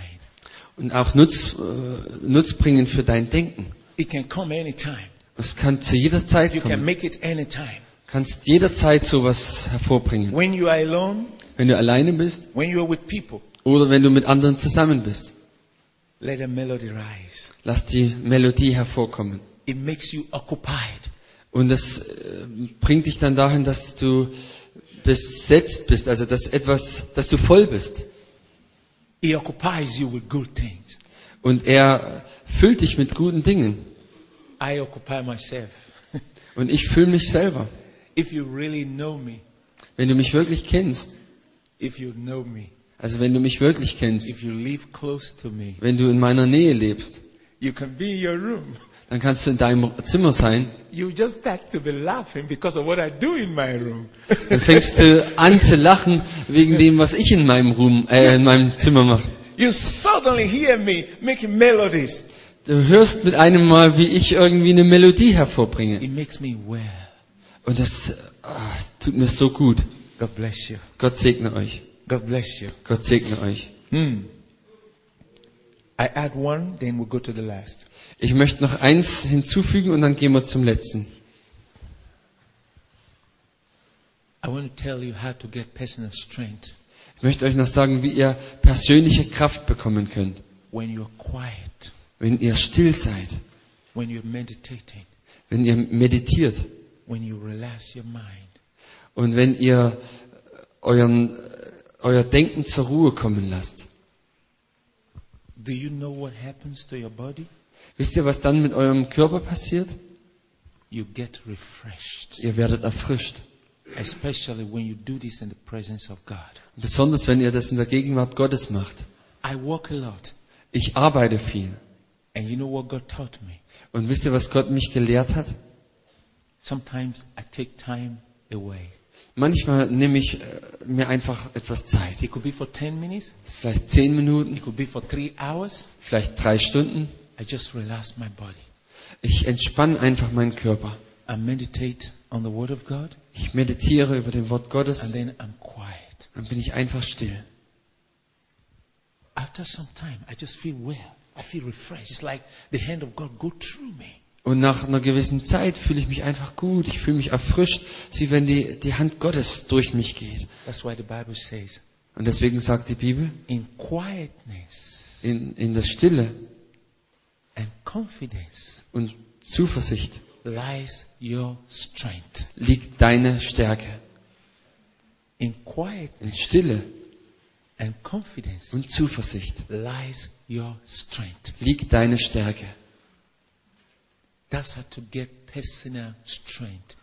und auch nutz, äh, nutzbringend für dein Denken. It can come anytime. Es kann zu jeder Zeit You can kommen. make it anytime. kannst jederzeit sowas hervorbringen. When you are alone, Wenn du alleine bist when you are with people, oder wenn du mit anderen zusammen bist. let a melody rise. Lass die Melodie hervorkommen. It makes you occupied. Und das äh, bringt dich dann dahin, dass du besetzt bist, also dass etwas, dass du voll bist. It occupies you with good things. Und er füllt dich mit guten Dingen. I occupy myself. Und ich fühle mich selber. if you really know me, Wenn du mich wirklich kennst, if you know me, also wenn du mich wirklich kennst, if you live close to me, wenn du in meiner Nähe lebst, you can be in your room. dann kannst du in deinem Zimmer sein. You just start to be laughing because of what I do in my room. Dann fängst du an zu lachen wegen dem, was ich in meinem Room, äh, in meinem Zimmer mache. you suddenly hear me making melodies. Du hörst mit einem Mal, wie ich irgendwie eine Melodie hervorbringe. It makes me well. Und das, es tut mir so gut. God bless you. Gott segne euch. God bless you. Gott segne euch. Hmm. I add one, then we'll go to the last. Ich möchte noch eins hinzufügen und dann gehen wir zum letzten. I want to tell you how to get personal strength Ich möchte euch noch sagen, wie ihr persönliche Kraft bekommen könnt, when you're quiet, wenn ihr still seid, when you're meditating, wenn ihr meditiert when you relax your mind. und wenn ihr euren, euer Denken zur Ruhe kommen lasst. Do you know what happens to your body? Wisst ihr, was dann mit eurem Körper passiert? You get refreshed, Ihr werdet erfrischt. especially when you do this in the presence of God. Besonders wenn ihr das in der Gegenwart Gottes macht. I walk a lot, Ich arbeite viel. and you know what God taught me? Und wisst ihr, was Gott mich gelehrt hat? Sometimes I take time away. Manchmal nehme ich äh, mir einfach etwas Zeit. It could be for 10 minutes, Vielleicht zehn Minuten, it could be for three hours. vielleicht drei Stunden. I just relax my body. Ich entspanne einfach meinen Körper. I meditate on the Word of God, Ich meditiere über dem Wort Gottes. and then I'm quiet. Dann bin ich einfach still. After some time, I just feel well. I feel refreshed. It's like the hand of God go through me. Und nach einer gewissen Zeit fühle ich mich einfach gut. Ich fühle mich erfrischt, wie wenn die, die Hand Gottes durch mich geht. That's why the Bible says, Und deswegen sagt die Bibel, in quietness in, in der Stille and confidence und Zuversicht lies your strength. liegt deine Stärke. In quietness In Stille and confidence und Zuversicht lies your strength. liegt deine Stärke. That's how to get personal strength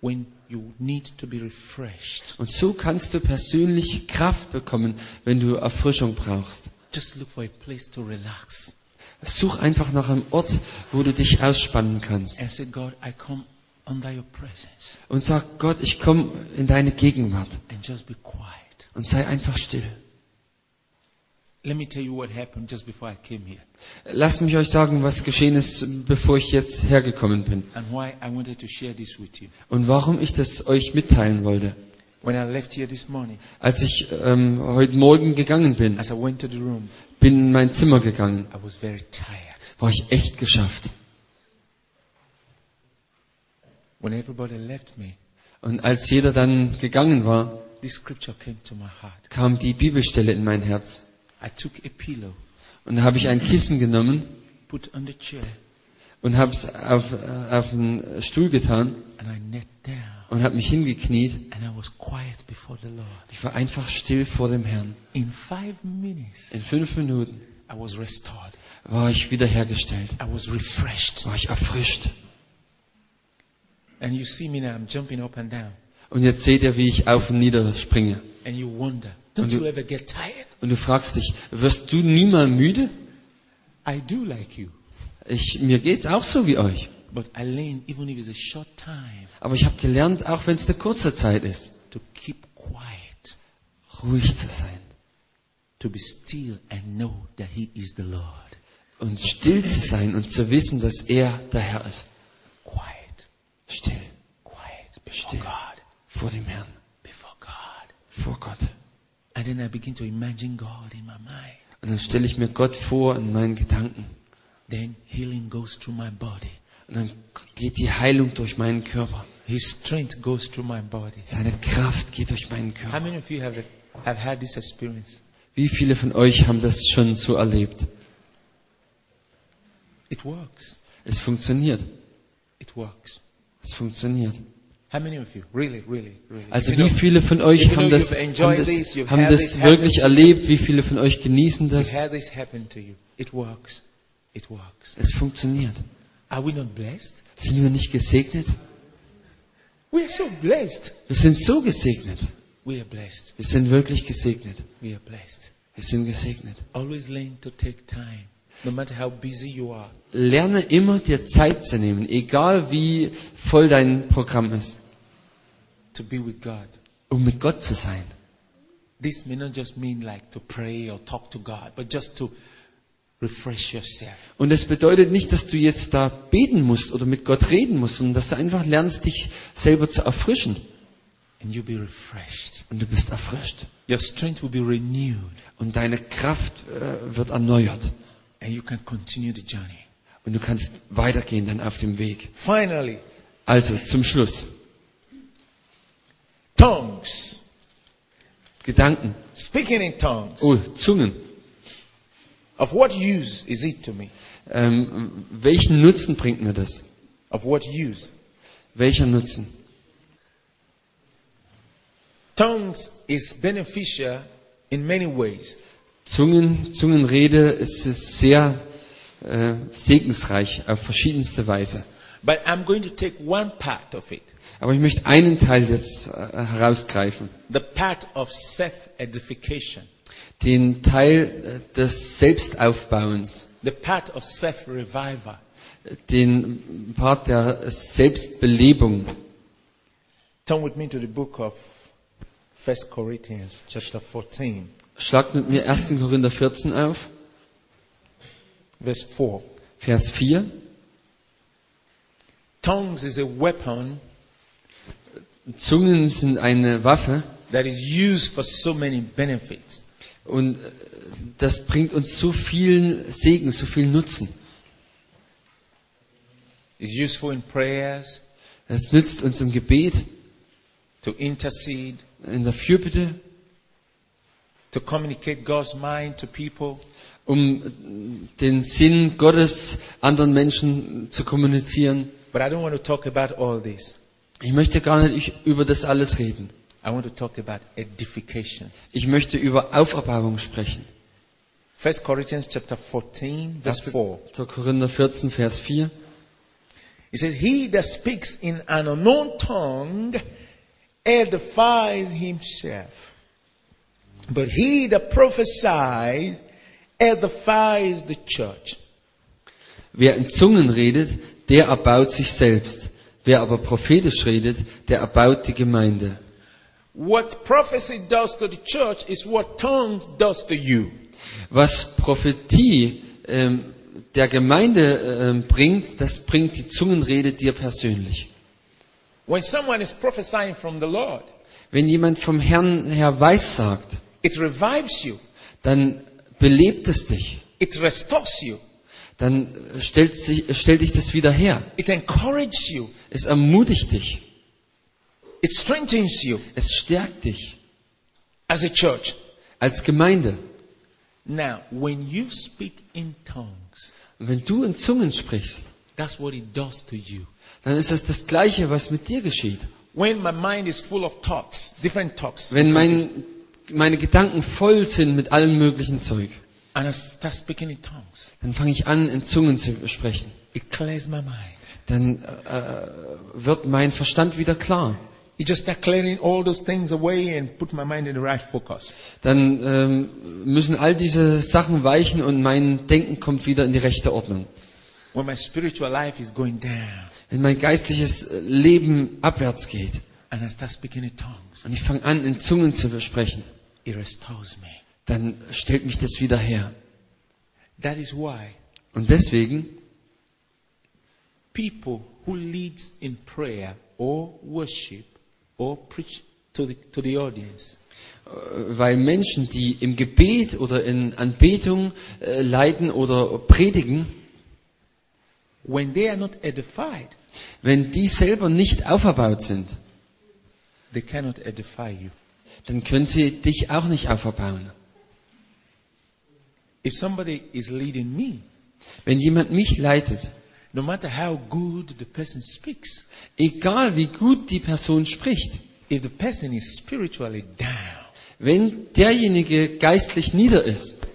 when you need to be refreshed. Und so kannst du persönlich Kraft bekommen, wenn du Erfrischung brauchst. Just look for a place to relax Such einfach nach einem Ort, wo du dich ausspannen kannst. and say, God, I come under your presence Und sag, Gott, ich komme in deine Gegenwart. and just be quiet. Und sei einfach still. Let me tell you what happened just before I came here Lasst mich euch sagen, was geschehen ist, bevor ich jetzt hergekommen bin. and why I wanted to share this with you. Und warum ich das euch mitteilen wollte. When I left here this morning, Als ich ähm, heute Morgen gegangen bin, as I went to the room, bin in mein Zimmer gegangen, I was very tired. war ich echt geschafft. When everybody left me, Und als jeder dann gegangen war, kam die Bibelstelle in mein Herz. I took a pillow, Und da habe ich ein Kissen genommen put on the chair, und habe es auf, auf einen Stuhl getan and I knelt down und habe mich hingekniet. and I was quiet before the Lord. Ich war einfach still vor dem Herrn. In five minutes, In fünf Minuten I was restored. war ich wiederhergestellt. I was refreshed. War ich erfrischt. And you see me now, I'm jumping up and down. Und jetzt seht ihr, wie ich auf und nieder springe. Don't Und you du- ever get tired? Und du fragst dich, wirst du nie mal müde? I do like you. Ich, mir geht's auch so wie euch. But I learned, even if it's a short time, Aber ich habe gelernt, auch wenn es eine kurze Zeit ist, to keep quiet, ruhig zu sein to be still and know that He is the Lord. und still zu sein und zu wissen, dass er der Herr ist. Quiet, Still quiet before Still. God, vor dem Herrn, before God. vor Gott. And then I begin to imagine God in my mind. Und dann stelle ich mir Gott vor in meinen Gedanken. Then healing goes through my body. Und dann geht die Heilung durch meinen Körper. His strength goes through my body. Seine Kraft geht durch meinen How Körper. many of you have, have had this experience? Wie viele von euch haben das schon so erlebt? It works. Es funktioniert. It works. Es funktioniert. Really, really, really. Also wie viele von euch haben das, haben das, haben das wirklich erlebt? Wie viele von euch genießen das? Es funktioniert. Sind wir nicht gesegnet? Wir sind so gesegnet. Wir sind wirklich gesegnet. Wir sind gesegnet. Always learn to take time, no matter how busy you are. Lerne immer dir Zeit zu nehmen, egal wie voll dein Programm ist, to be with God. um mit Gott zu sein. This may not just mean like to pray or talk to God, but just to refresh yourself. Und es bedeutet nicht, dass du jetzt da beten musst oder mit Gott reden musst, sondern dass du einfach lernst, dich selber zu erfrischen. And you'll be refreshed. Und du bist erfrischt. Your strength will be renewed. Und deine Kraft äh, wird erneuert. And you can continue the journey. Und du kannst weitergehen dann auf dem Weg. Finally, Also zum Schluss. tongues. Gedanken. Speaking in tongues. Oh, Zungen. Of what use is it to me? Ähm, welchen Nutzen bringt mir das? Of what use? Welcher Nutzen? Tongues is beneficial in many ways. Zungen, Zungenrede ist sehr äh, segensreich auf verschiedenste Weise. But I'm going to take one part of it. Aber ich möchte einen Teil jetzt äh, herausgreifen. The part of self-edification. Den Teil äh, des Selbstaufbauens. The part of self-revival. Den Part der Selbstbelebung. Turn with me to the book of 1 Corinthians chapter 14, Schlagt mit mir 1. Korinther 14 auf, verse 4. Vers 4. Tongues is a weapon Zungen sind eine Waffe that is used for so many benefits. und äh, das bringt uns so viel Segen, so viel Nutzen. It's useful in prayers, Es nützt uns im Gebet, to intercede, in der Fürbitte, to communicate God's mind to people, um den Sinn Gottes anderen Menschen zu kommunizieren. But I don't want to talk about all this. Ich möchte gar nicht über das alles reden. I want to talk about edification. Ich möchte über Auferbauung sprechen. 1 Corinthians chapter 14, verse 4. 1. Korinther 14, Vers 4. It says, He that speaks in an unknown tongue edifies himself. But he that prophesies edifies the church. Wer in Zungen redet, der erbaut sich selbst. Wer aber prophetisch redet, der erbaut die Gemeinde. What prophecy does to the church is what tongues does to you. Was Prophetie ähm, der Gemeinde ähm, bringt, das bringt die Zungenrede dir persönlich. When someone is prophesying from the Lord, Wenn jemand vom Herrn her weissagt, it revives you, dann belebt es dich. it restores you, Dann stellt, sich, stellt dich das wieder her. it encourages you, Es ermutigt dich. it strengthens you Es stärkt dich as a church. als Gemeinde. Now, when you speak in tongues, wenn du in Zungen sprichst, that's what it does to you. dann ist es das Gleiche, was mit dir geschieht. When my mind is full of thoughts, different thoughts, Wenn mein, meine Gedanken voll sind mit allem möglichen Zeug, dann fange ich an, in Zungen zu sprechen. Dann äh, wird mein Verstand wieder klar. Dann ähm, müssen all diese Sachen weichen und mein Denken kommt wieder in die rechte Ordnung. when my spiritual life is going down. Wenn mein geistliches äh, Leben abwärts geht. Und ich fange an, in Zungen zu sprechen, it restores me. dann stellt mich das wieder her. That is why Und deswegen, people who leads in prayer or worship or preach to the, to the audience äh, weil Menschen, die im Gebet oder in Anbetung äh, leiden oder predigen, when they are not edified wenn die selber nicht auferbaut sind, dann können sie dich auch nicht auferbauen. if somebody is leading me Wenn jemand mich leitet, no matter how good the person speaks egal wie gut die Person spricht, if the person is spiritually down wenn derjenige geistlich nieder ist,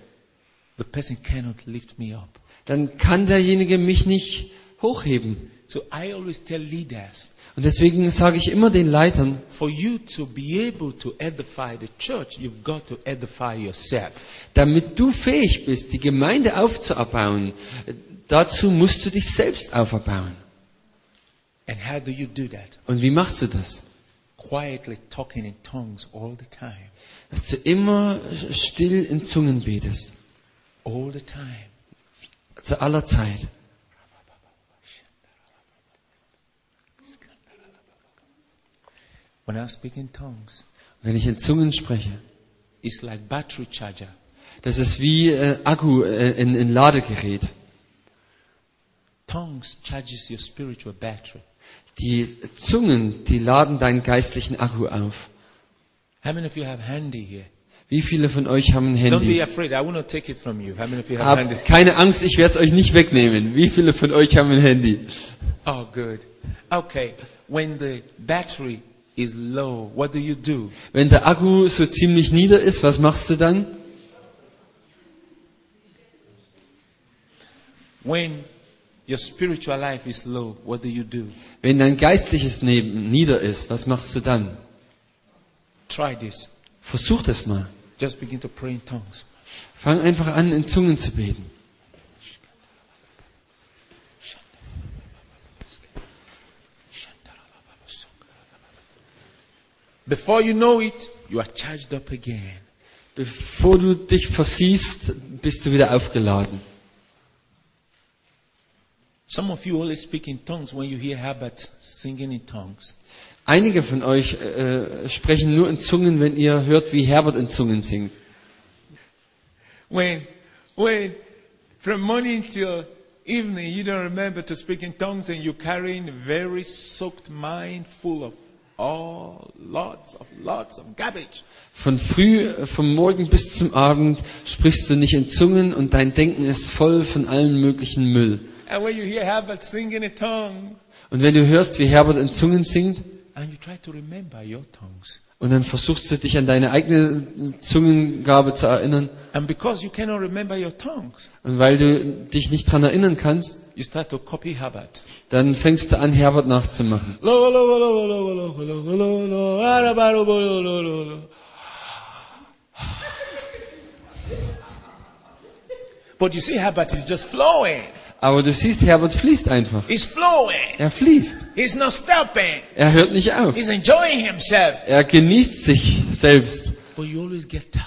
the person cannot lift me up dann kann derjenige mich nicht hochheben. so i always tell leaders Und deswegen sage ich immer den Leitern, For you to be able to edify the church, you've got to edify yourself. damit du fähig bist, die Gemeinde aufzuerbauen, äh, dazu musst du dich selbst auferbauen. And how do you do that? Und wie machst du das? Quietly talking in tongues all the time. Dass du immer still in Zungen betest. All the time. Zu aller Zeit. When I speak in tongues, Wenn ich in Zungen spreche, it's like battery charger. das ist wie äh, Akku äh, in, in Ladegerät. Tongues charges your spiritual battery. Die Zungen, die laden deinen geistlichen Akku auf. How many of you have handy here? Wie viele von euch haben ein Don't be Handy? afraid. I will not take it from you. How many of you have handy? Habt keine Angst, ich werde es euch nicht wegnehmen. Wie viele von euch haben ein Handy? Oh, good. Okay. When the battery is low, what do you do? Wenn der Akku so ziemlich nieder ist, was machst du dann? When your spiritual life is low, what do you do? Wenn dein geistliches Leben nieder ist, was machst du dann? Try this. Versuch das mal. Just begin to pray in tongues. Fang einfach an, in Zungen zu beten. Before you know it, you are charged up again. Bevor du dich versiehst, bist du wieder aufgeladen. Some of you only speak in tongues when you hear Herbert singing in tongues. Einige von euch äh, sprechen nur in Zungen, wenn ihr hört, wie Herbert in Zungen singt. When, when from morning till evening you don't remember to speak in tongues and you're carrying a very soaked mind full of all lots of lots of garbage. Von früh, äh, vom Morgen bis zum Abend sprichst du nicht in Zungen und dein Denken ist voll von allen möglichen Müll. And when you hear Herbert singing in tongues, Und wenn du hörst, wie Herbert in Zungen singt, and you try to remember your tongues. Und dann versuchst du dich an deine eigene Zungengabe zu erinnern. And because you cannot remember your tongues, Und weil du dich nicht dran erinnern kannst, you start to copy Herbert. dann fängst du an, Herbert nachzumachen. But you see, Herbert is just flowing. Aber du siehst, Herbert fließt einfach. He's flowing. Er fließt. He's not stopping. Er hört nicht auf. He's enjoying himself. Er genießt sich selbst. But you always get tired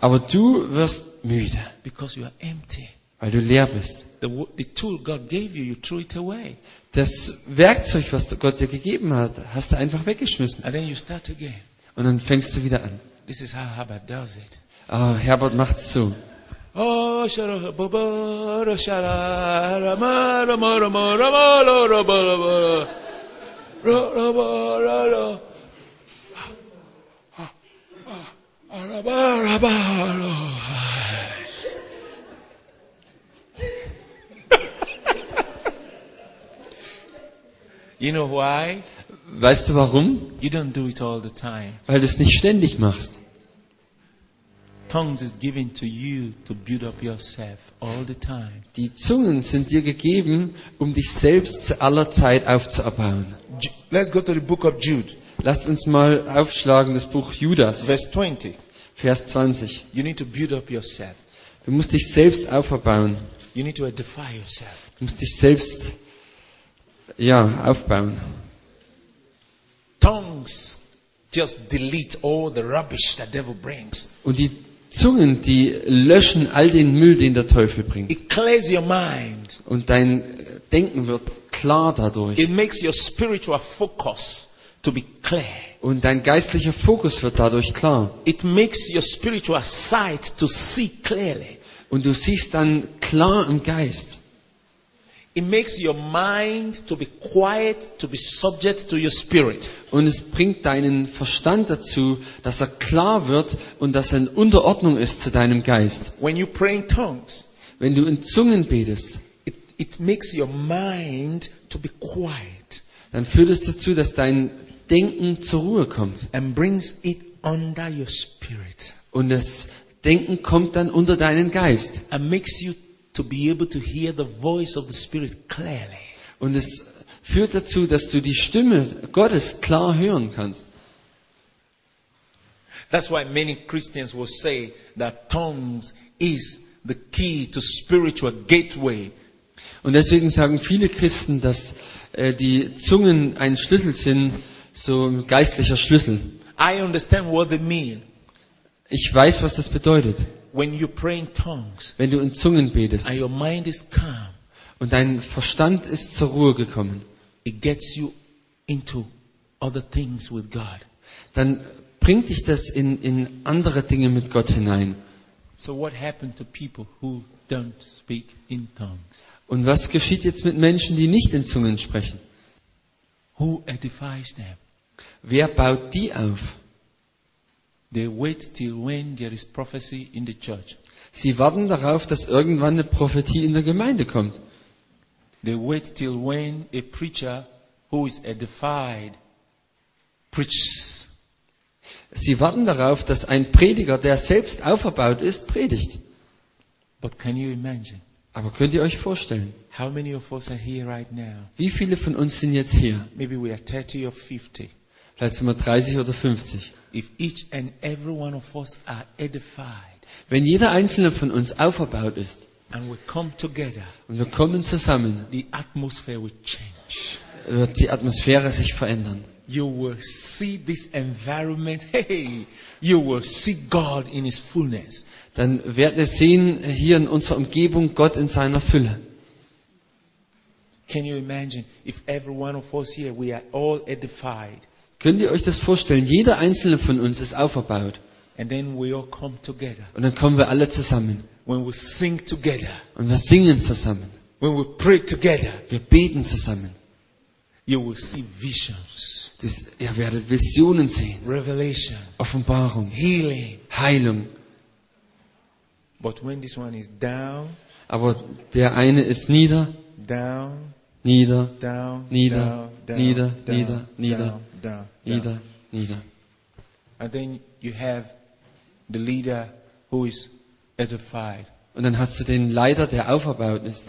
Aber du wirst müde, because you are empty. weil du leer bist. The, wo- the tool God gave you, you threw it away. Das Werkzeug, was Gott dir gegeben hat, hast du einfach weggeschmissen. And then you start again. Und dann fängst du wieder an. This is how Herbert does it. Ah, Herbert macht's so. You know why? Weißt du warum? You don't do it all the time. Weil du es nicht ständig machst. Tongues is given to you to build up yourself all the time. Die Zungen sind dir gegeben, um dich selbst zu aller Zeit aufzuerbauen. Let's go to the book of Jude, Lasst uns mal aufschlagen das Buch Judas, verse 20. Vers 20. You need to build up yourself. Du musst dich selbst auferbauen. You need to edify yourself. Du musst dich selbst, ja, aufbauen. Tongues just delete all the rubbish that devil brings. Und die Zungen, die löschen all den Müll, den der Teufel bringt. Und dein Denken wird klar dadurch. It makes your spiritual focus to be clear. Und dein geistlicher Fokus wird dadurch klar. It makes your spiritual sight to see clearly. Und du siehst dann klar im Geist. It makes your mind to be quiet, to be subject to your spirit. Und es bringt deinen Verstand dazu, dass er klar wird und dass er in Unterordnung ist zu deinem Geist. When you pray in tongues, Wenn du in Zungen betest, it, it makes your mind to be quiet dann führt es dazu, dass dein Denken zur Ruhe kommt. and brings it under your spirit Und das Denken kommt dann unter deinen Geist. and makes you to be able to hear the voice of the spirit clearly. Und es führt dazu, dass du die Stimme Gottes klar hören kannst. That's why many Christians will say that tongues is the key to spiritual gateway. Und deswegen sagen viele Christen, dass äh, die Zungen ein Schlüssel sind, so ein geistlicher Schlüssel. I understand what they mean. Ich weiß, was das bedeutet. When you pray in tongues Wenn du in Zungen betest and your mind is calm, und dein Verstand ist zur Ruhe gekommen, it gets you into other things with God. dann bringt dich das in, in andere Dinge mit Gott hinein. So what happened to people who don't speak in tongues? Und was geschieht jetzt mit Menschen, die nicht in Zungen sprechen? Who edifies them? Wer baut die auf? They wait till when there is prophecy in the church. Sie warten darauf, dass irgendwann eine Prophetie in der Gemeinde kommt. They wait till when a preacher who is edified preaches. Sie warten darauf, dass ein Prediger, der selbst auferbaut ist, predigt. But can you imagine? Aber könnt ihr euch vorstellen, How many of us are here right now? wie viele von uns sind jetzt hier? Maybe we are 30 or 50. Vielleicht sind wir 30 oder 50. If each and every one of us are edified Wenn jeder einzelne von uns auferbaut ist and we come together, und wir kommen zusammen, the atmosphere will change. wird die Atmosphäre sich verändern. You will see this environment. Hey, you will see God in His fullness. Dann werdet ihr sehen, hier in unserer Umgebung Gott in seiner Fülle. Can you imagine if every one of us here, we are all edified, Könnt ihr euch das vorstellen? Jeder einzelne von uns ist auferbaut. Und dann kommen wir alle zusammen. When we sing together, Und wir singen zusammen. Wir beten zusammen. you will see visions, Das, ihr werdet Visionen sehen. revelation, Offenbarung. healing. Heilung. But when this one is down, Aber der eine ist nieder, down, nieder, down, Nieder, down, down, nieder, down, nieder, nieder, down, down, nieder, nieder. And then you have the leader who is edified. Und dann hast du den Leiter, der auferbaut ist.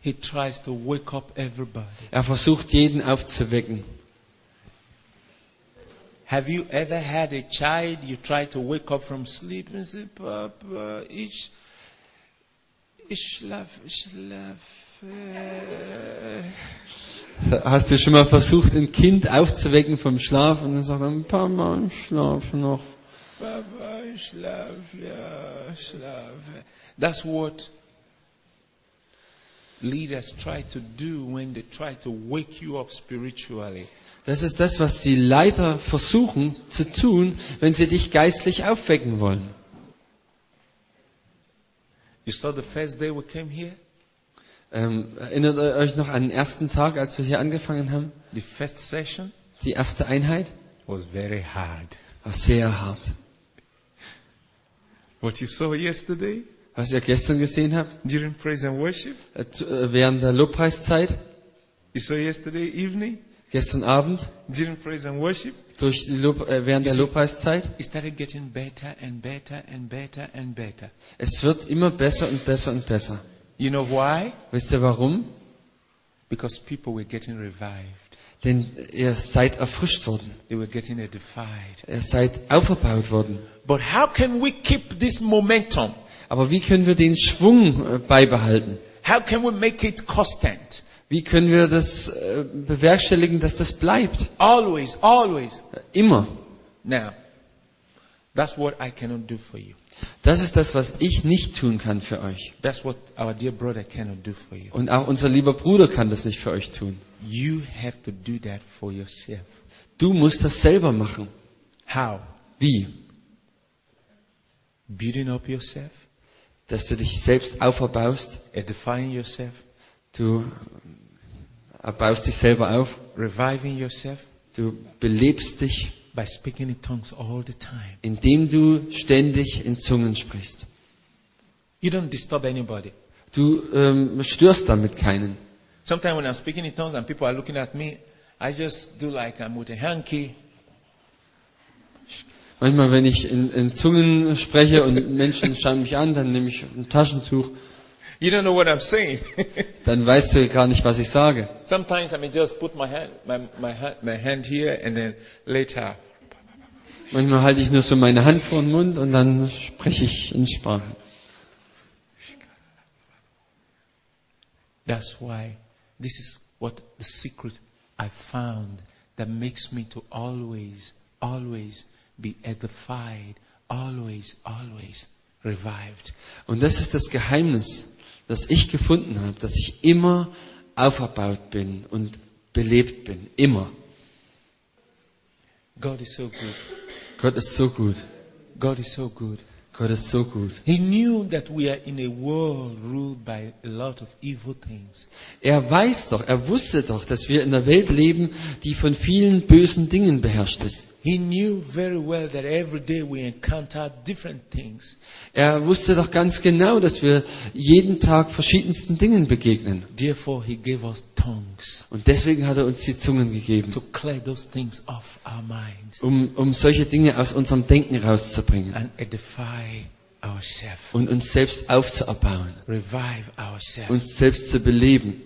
He tries to wake up everybody. Er versucht jeden aufzuwecken. Have you ever had a child you try to wake up from sleep and say, Papa, ich, ich schlaf, ich schlafe. Hast du schon mal versucht, ein Kind aufzuwecken vom Schlaf und dann sagt er, Papa, ich schlafe noch. Papa, ich schlafe, ja, ich schlafe. That's what leaders try to do when they try to wake you up spiritually. Das ist das, was die Leiter versuchen zu tun, wenn sie dich geistlich aufwecken wollen. You saw the first day we came here? Ähm, erinnert ihr euch noch an den ersten Tag, als wir hier angefangen haben? The first session Die erste Einheit was very hard. war sehr hart. What you saw yesterday Was ihr gestern gesehen habt, during praise and worship, äh, äh, während der Lobpreiszeit, you saw yesterday evening gestern Abend, during praise and worship, durch die Lob, äh, während der Lobpreiszeit, it started getting better and better and better and better. es wird immer besser und besser und besser. You know why? Wisst ihr warum? Because people were getting revived. Denn ihr seid erfrischt worden. They were getting edified. Ihr seid auferbaut worden. But how can we keep this momentum? Aber wie können wir den Schwung äh, beibehalten? How can we make it constant? Wie können wir das äh, bewerkstelligen, dass das bleibt? Always, always. Immer. Now, that's what I cannot do for you. Das ist das, was ich nicht tun kann für euch. That's what our dear brother cannot do for you. Und auch unser lieber Bruder kann das nicht für euch tun. You have to do that for yourself. Du musst das selber machen. How? Wie? Building up yourself, Dass du dich selbst auferbaust. edifying yourself, Du äh, baust dich selber auf. reviving yourself Du belebst dich, by speaking in tongues all the time. indem du ständig in Zungen sprichst. You don't disturb anybody. Du ähm, störst damit keinen. Sometimes when I'm speaking in tongues and people are looking at me, I just do like I'm with a hanky. Manchmal, wenn ich in, in Zungen spreche und Menschen schauen mich an, dann nehme ich ein Taschentuch. You don't know what I'm saying. Dann weißt du gar nicht, was ich sage. Sometimes I may just put my hand, my, my, hand, my hand here and then later. Manchmal halte ich nur so meine Hand vor den Mund und dann spreche ich in Sprachen. That's why this is what the secret I found that makes me to always, always be edified, always, always revived. Und das ist das Geheimnis, das ich gefunden habe, dass ich immer auferbaut bin und belebt bin. Immer. God is so good. Gott ist so gut. God is so good. Gott ist so gut. He knew that we are in a world ruled by a lot of evil things. Er weiß doch, er wusste doch, dass wir in einer Welt leben, die von vielen bösen Dingen beherrscht ist. He knew very well that every day we encounter different things. Er wusste doch ganz genau, dass wir jeden Tag verschiedensten Dingen begegnen. Therefore, He gave us tongues Und deswegen hat er uns die Zungen gegeben, to clear those things off our minds um, um solche Dinge aus unserem Denken rauszubringen and edify ourselves, und uns selbst aufzuerbauen, revive ourselves. uns selbst zu beleben.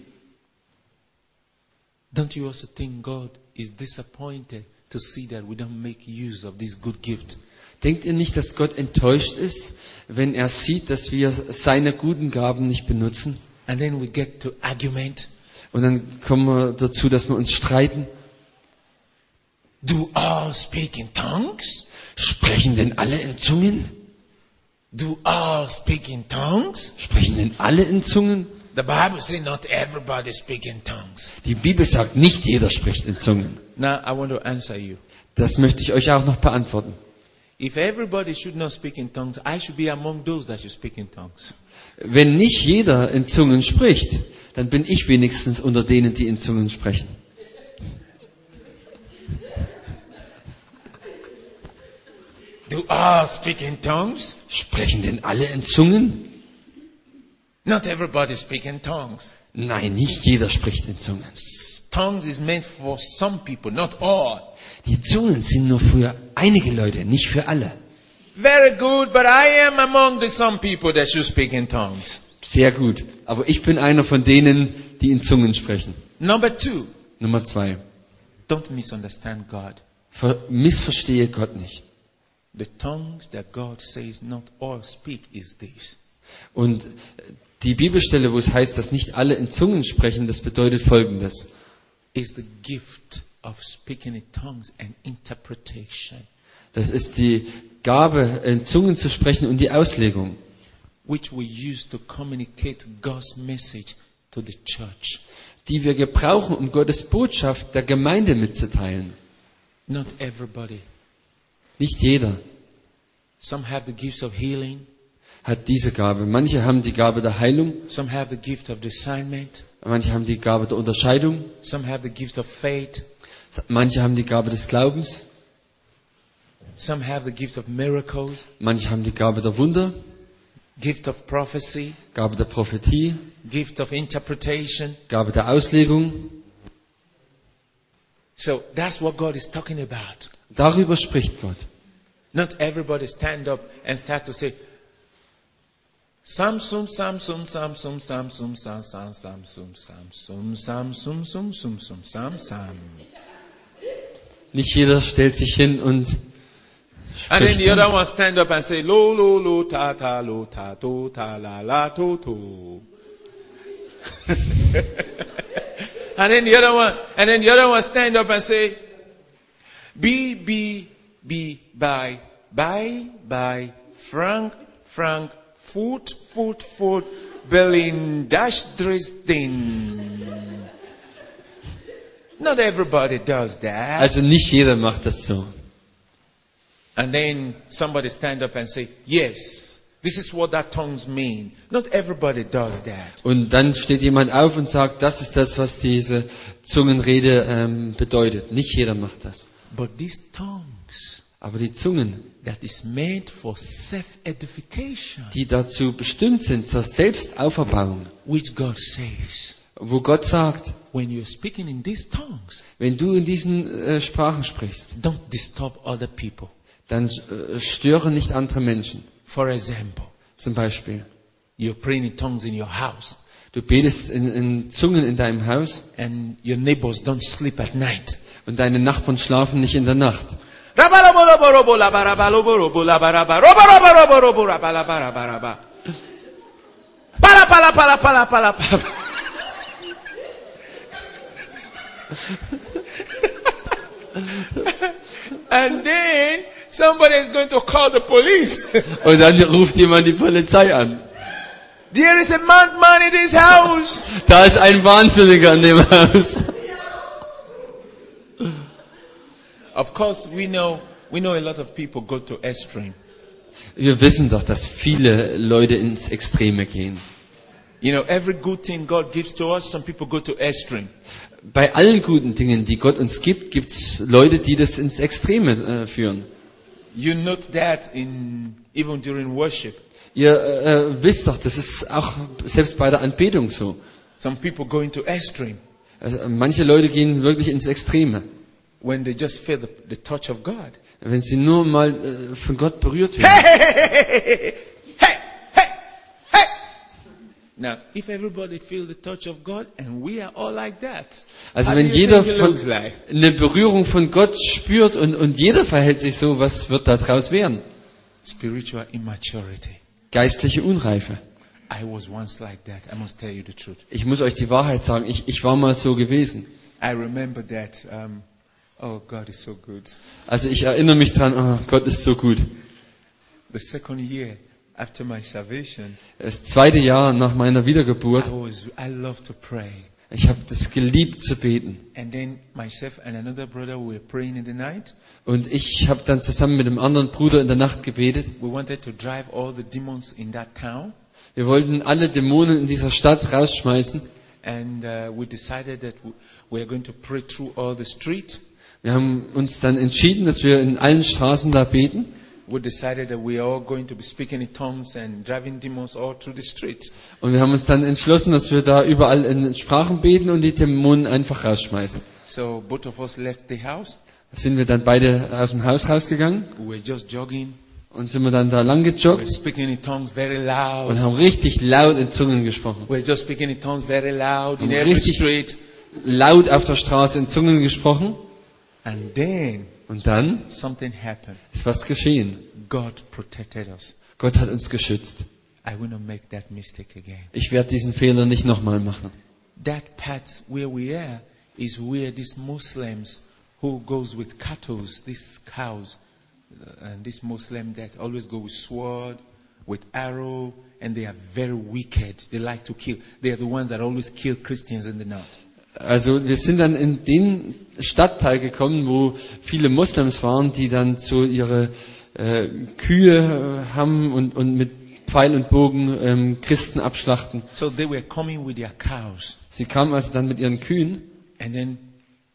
Don't you also think God is disappointed to see that we don't make use of this good gift? Denkt ihr nicht, dass Gott enttäuscht ist, wenn er sieht, dass wir seine guten Gaben nicht benutzen? And then we get to argument. Und dann kommen wir dazu, dass wir uns streiten. Do all speak in tongues? Sprechen denn alle in Zungen? Do all speak in tongues? Sprechen denn alle in Zungen? The Bible says not everybody speak in tongues. Die Bibel sagt, nicht jeder spricht in Zungen. Now I want to answer you. Das möchte ich euch auch noch beantworten. If everybody should not speak in tongues, I should be among those that should speak in tongues. Wenn nicht jeder in Zungen spricht, dann bin ich wenigstens unter denen, die in Zungen sprechen. Do all speak in tongues? Sprechen denn alle in Zungen? Not everybody speak in tongues. Nein, nicht jeder spricht in Zungen. Tongues is meant for some people, not all. Die Zungen sind nur für einige Leute, nicht für alle. Very good, but I am among the some people that should speak in tongues. Sehr gut. Aber ich bin einer von denen, die in Zungen sprechen. Number two, Nummer zwei. don't misunderstand God. Ver missverstehe Gott nicht. The tongues that God says not all speak is this. Und die Bibelstelle, wo es heißt, dass nicht alle in Zungen sprechen, das bedeutet Folgendes. Is the gift of speaking in tongues and interpretation, Das ist die Gabe, in Zungen zu sprechen und die Auslegung, which we use to communicate God's message to the church. die wir gebrauchen, um Gottes Botschaft der Gemeinde mitzuteilen. Not everybody. Nicht jeder Some have the gifts of healing. Hat diese Gabe. Manche haben die Gabe der Heilung, Some have the gift of discernment. manche haben die Gabe der Unterscheidung, Some have the gift of faith. manche haben die Gabe des Glaubens, Some have the gift of miracles, manche haben die Gabe der Wunder, gift of prophecy, Gabe der Prophetie, gift of interpretation. Gabe der Auslegung. So that's what God is talking about. Darüber spricht Gott. Not everybody stand up and start to say, Samsung, Samsung, Samsung, Samsung, Samsung, Samsung, Samsung, Samsung, Samsung, Samsung, Samsung. Nicht jeder stellt sich hin und And then the other one stand up and say, lo, lo, lo, ta, ta, lo, ta, to, ta, la, la, to, to. and then the other one, and then the other one stand up and say, be, be, be, bye, bye, bye, Frank, Frank, foot, foot, foot, Berlin, dash, Dresden. Not everybody does that. Also nicht jeder macht das so. And then somebody stand up and say, yes, this is what that tongues mean. Not everybody does that. Und dann steht jemand auf und sagt, das ist das, was diese Zungenrede ähm, bedeutet. Nicht jeder macht das. But these tongues Aber die Zungen, that is made for self-edification, die dazu bestimmt sind zur Selbstauferbauung, which God says, wo Gott sagt, when you're speaking in these tongues, wenn du in diesen äh, Sprachen sprichst, don't disturb other people. dann äh, störe nicht andere Menschen. For example, Zum Beispiel, you're praying in tongues in your house du betest in, in Zungen in deinem Haus and your neighbors don't sleep at night. und deine Nachbarn schlafen nicht in der Nacht. And then somebody is going to call the police. Und dann ruft jemand die Polizei an. There is a madman in this house. Da ist ein Wahnsinniger in dem Haus. Of course, we know we know a lot of people go to extreme. Wir wissen doch, dass viele Leute ins Extreme gehen. You know, every good thing God gives to us, some people go to extreme. Bei allen guten Dingen, die Gott uns gibt, gibt's Leute, die das ins Extreme äh, führen. You note that in even during worship. Ihr äh, wisst doch, das ist auch selbst bei der Anbetung so. Some people go into extreme Also, manche Leute gehen wirklich ins Extreme. When they just feel the, the touch of God. Wenn sie nur mal äh, von Gott berührt werden. Hey, hey, hey, hey. Now, if everybody feel the touch of God and we are all like that, Also wenn jeder von, like? eine Berührung von Gott spürt und, und jeder verhält sich so, was wird daraus werden? Spiritual immaturity. Geistliche Unreife. I was once like that. I must tell you the truth. Ich muss euch die Wahrheit sagen, ich, ich war mal so gewesen. I remember that. Um, oh, God is so good. Also ich erinnere mich dran, oh, Gott ist so gut. The second year after my salvation, Das zweite Jahr nach meiner Wiedergeburt, I was I love to pray. ich habe das geliebt zu beten. And then myself and another brother we were praying in the night. Und ich habe dann zusammen mit einem anderen Bruder in der Nacht gebetet. We wanted to drive all the demons in that town. Wir wollten alle Dämonen in dieser Stadt rausschmeißen. And uh, we decided that we we are going to pray through all the street. Wir haben uns dann entschieden, dass wir in allen Straßen da beten. We decided that we are all going to be speaking in tongues and driving demons all through the street. Und wir haben uns dann entschlossen, dass wir da überall in Sprachen beten und die Dämonen einfach rausschmeißen. So both of us left the house. Sind wir dann beide aus dem Haus rausgegangen We were just jogging. und sind wir dann da lang gejoggt speaking in tongues very und loud. haben richtig laut in Zungen gesprochen. We were just speaking in tongues very loud in every richtig- street. Laut auf der Straße in Zungen gesprochen. And then Und dann something happened. ist was geschehen. God protected us. Gott hat uns geschützt. I will not make that mistake again. Ich werde diesen Fehler nicht nochmal machen. That part where we are is where these Muslims who goes with cattle, these cows, uh, and this Muslim that always go with sword, with arrow, and they are very wicked. They like to kill. They are the ones that always kill Christians in the north. Also wir sind dann in den Stadtteil gekommen, wo viele Moslems waren, die dann so ihre äh, Kühe äh, haben und, und mit Pfeil und Bogen ähm, Christen abschlachten. So they were coming with their cows, Sie kamen also dann mit ihren Kühen and then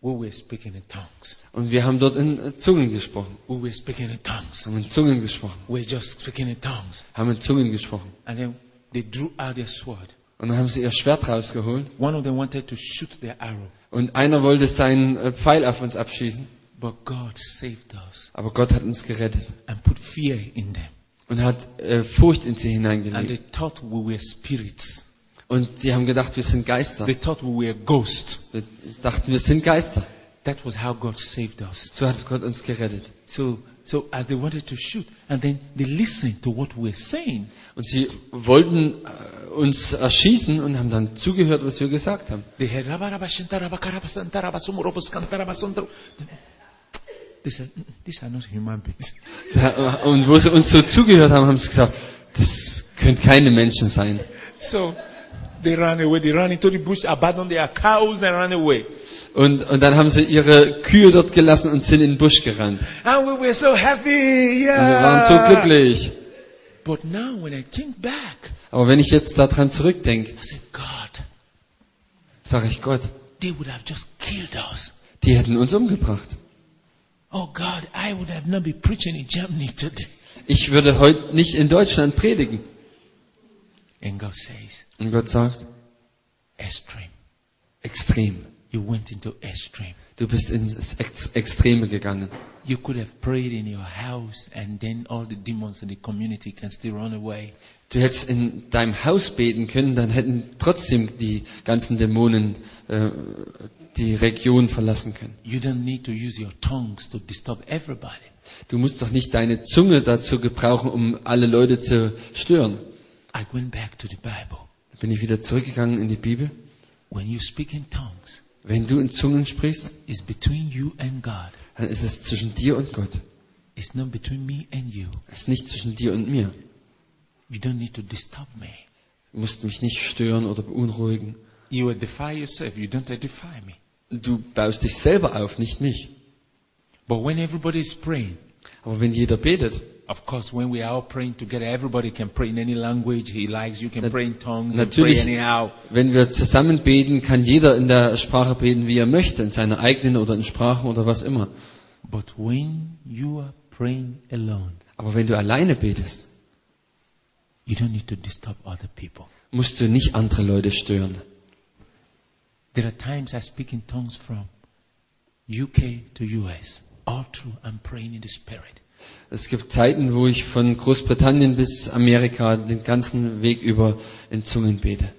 we were speaking in tongues. und wir haben dort in äh, Zungen gesprochen. We were speaking in tongues. Haben in Zungen gesprochen. We were just speaking in tongues. Haben in Zungen gesprochen. And then they drew out their sword. Und dann haben sie ihr Schwert rausgeholt One of them wanted to shoot their arrow, und einer wollte seinen äh, Pfeil auf uns abschießen. but God saved us Aber Gott hat uns gerettet and put fear in them. und hat äh, Furcht in sie And hineingelegt. they thought we were spirits. Und die haben gedacht, wir sind Geister. They thought we were ghosts. Wir dachten, wir sind Geister. That was how God saved us. So hat Gott uns gerettet. So, so as they wanted to shoot, and then they listened to what we were saying. Und sie wollten äh, uns erschießen und haben dann zugehört, was wir gesagt haben. They had "Rabarabashantarabakarabasantarabasantarabasantar-" They said, "Mm, these are not human beings. Da- Und wo sie uns so zugehört haben, haben sie gesagt, das können keine Menschen sein. So they ran away. They ran into the bush, abandoned their cows, and ran away. Und, und dann haben sie ihre Kühe dort gelassen und sind in den Busch gerannt. And we were so happy. Und wir waren so Yeah. glücklich. Aber wenn ich jetzt daran zurückdenke, I said, God, sage ich Gott, they would have just killed us. die hätten uns umgebracht. Oh God, I would have not been preaching in Germany today. Ich würde heute nicht in Deutschland predigen. And God says, Und Gott sagt, extreme. extrem. You went into extreme. Du bist ins Ex Extreme gegangen. You could have prayed in your house and then all the demons in the community can still run away. Du hättest in deinem Haus beten können, dann hätten trotzdem die ganzen Dämonen äh, die Region verlassen können. You don't need to use your tongues to disturb everybody. Du musst doch nicht deine Zunge dazu gebrauchen, um alle Leute zu stören. I went back to the Bible. Bin ich wieder zurückgegangen in die Bibel. When you speak in tongues, Wenn du in Zungen sprichst, it's between you and God. Dann ist es zwischen dir und Gott. It's not between me and you. Es ist nicht zwischen dir und mir. You don't need to disturb me. Du musst mich nicht stören oder beunruhigen. You edify yourself. You don't edify me. Du baust dich selber auf, nicht mich. But when everybody is praying, Aber wenn jeder betet, of course, when we are all praying together, everybody can pray in any language he likes. You can pray in tongues and pray natürlich, anyhow. wenn wir zusammen beten, kann jeder in der Sprache beten, wie er möchte, in seiner eigenen oder in Sprachen oder was immer. But when you are praying alone, Aber wenn du alleine betest, you don't need to disturb other people. musst du nicht andere Leute stören. There are times I speak in tongues from UK to US. All through, I'm praying in the Spirit. Es gibt Zeiten, wo ich von Großbritannien bis Amerika den ganzen Weg über in Zungen bete.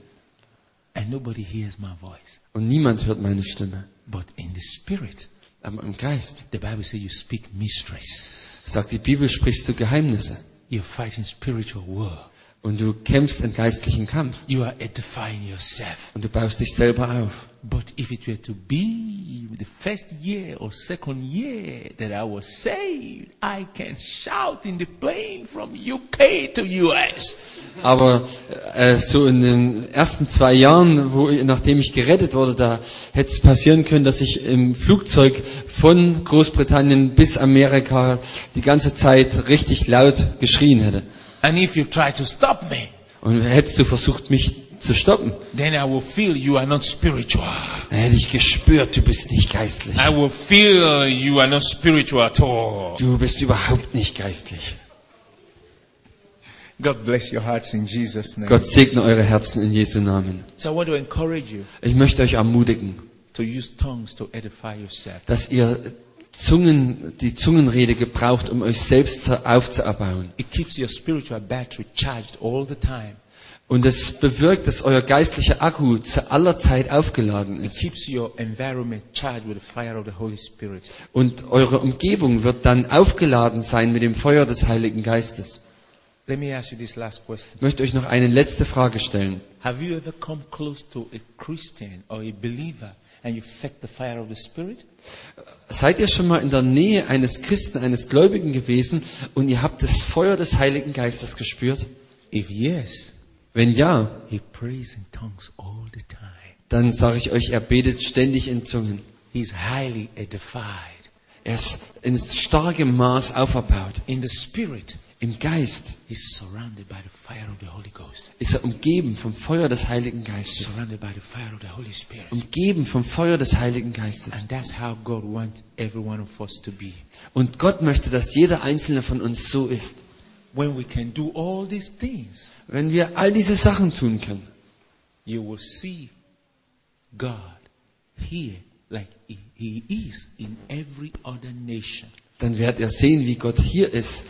And nobody hears my voice. Und niemand hört meine Stimme. But in the Spirit, Aber im Geist, the Bible says you speak mysteries. sagt die Bibel, sprichst du Geheimnisse. You're fighting spiritual war. Und du kämpfst in geistlichen Kampf. You are edifying yourself. Und du baust dich selber auf. But if it were to be the first year or second year that I was saved, I can shout in the plane from UK to US. Aber äh, so in den ersten zwei Jahren, wo, nachdem ich gerettet wurde, da hätte es passieren können, dass ich im Flugzeug von Großbritannien bis Amerika die ganze Zeit richtig laut geschrien hätte. And if you try to stop me, Und hättest du versucht, mich zu stoppen, then I will feel you are not spiritual. dann hätte ich gespürt, du bist nicht geistlich. I will feel you are not spiritual at all. Du bist überhaupt nicht geistlich. God bless your hearts in Jesus' name. Gott segne eure Herzen in Jesu Namen. So I want to encourage you Ich möchte euch ermutigen, to use tongues to edify yourself. dass ihr Zungen, die Zungenrede gebraucht, um euch selbst aufzuerbauen. It keeps your spiritual battery charged all the time. Und es bewirkt, dass euer geistlicher Akku zu aller Zeit aufgeladen ist. Und eure Umgebung wird dann aufgeladen sein mit dem Feuer des Heiligen Geistes. Let me ask you this last question. Ich möchte euch noch eine letzte Frage stellen. Have you ever come close to a Christian or a believer and you felt the fire of the Spirit? Seid ihr schon mal in der Nähe eines Christen, eines Gläubigen gewesen und ihr habt das Feuer des Heiligen Geistes gespürt? If yes, Wenn ja, he prays in tongues all the time. dann sage ich euch, er betet ständig in Zungen. He's highly edified. Er ist in starkem Maß auferbaut. In the Spirit, Im Geist he's surrounded by the fire of the Holy Ghost. ist er umgeben vom Feuer des Heiligen Geistes. Surrounded by the fire of the Holy Spirit. Umgeben vom Feuer des Heiligen Geistes. And that's how God wants every one of us to be. Und Gott möchte, dass jeder einzelne von uns so ist. Things, Wenn wir all diese Sachen tun können, you will see God here like he, is in every other nation. dann werdet ihr sehen, wie Gott hier ist,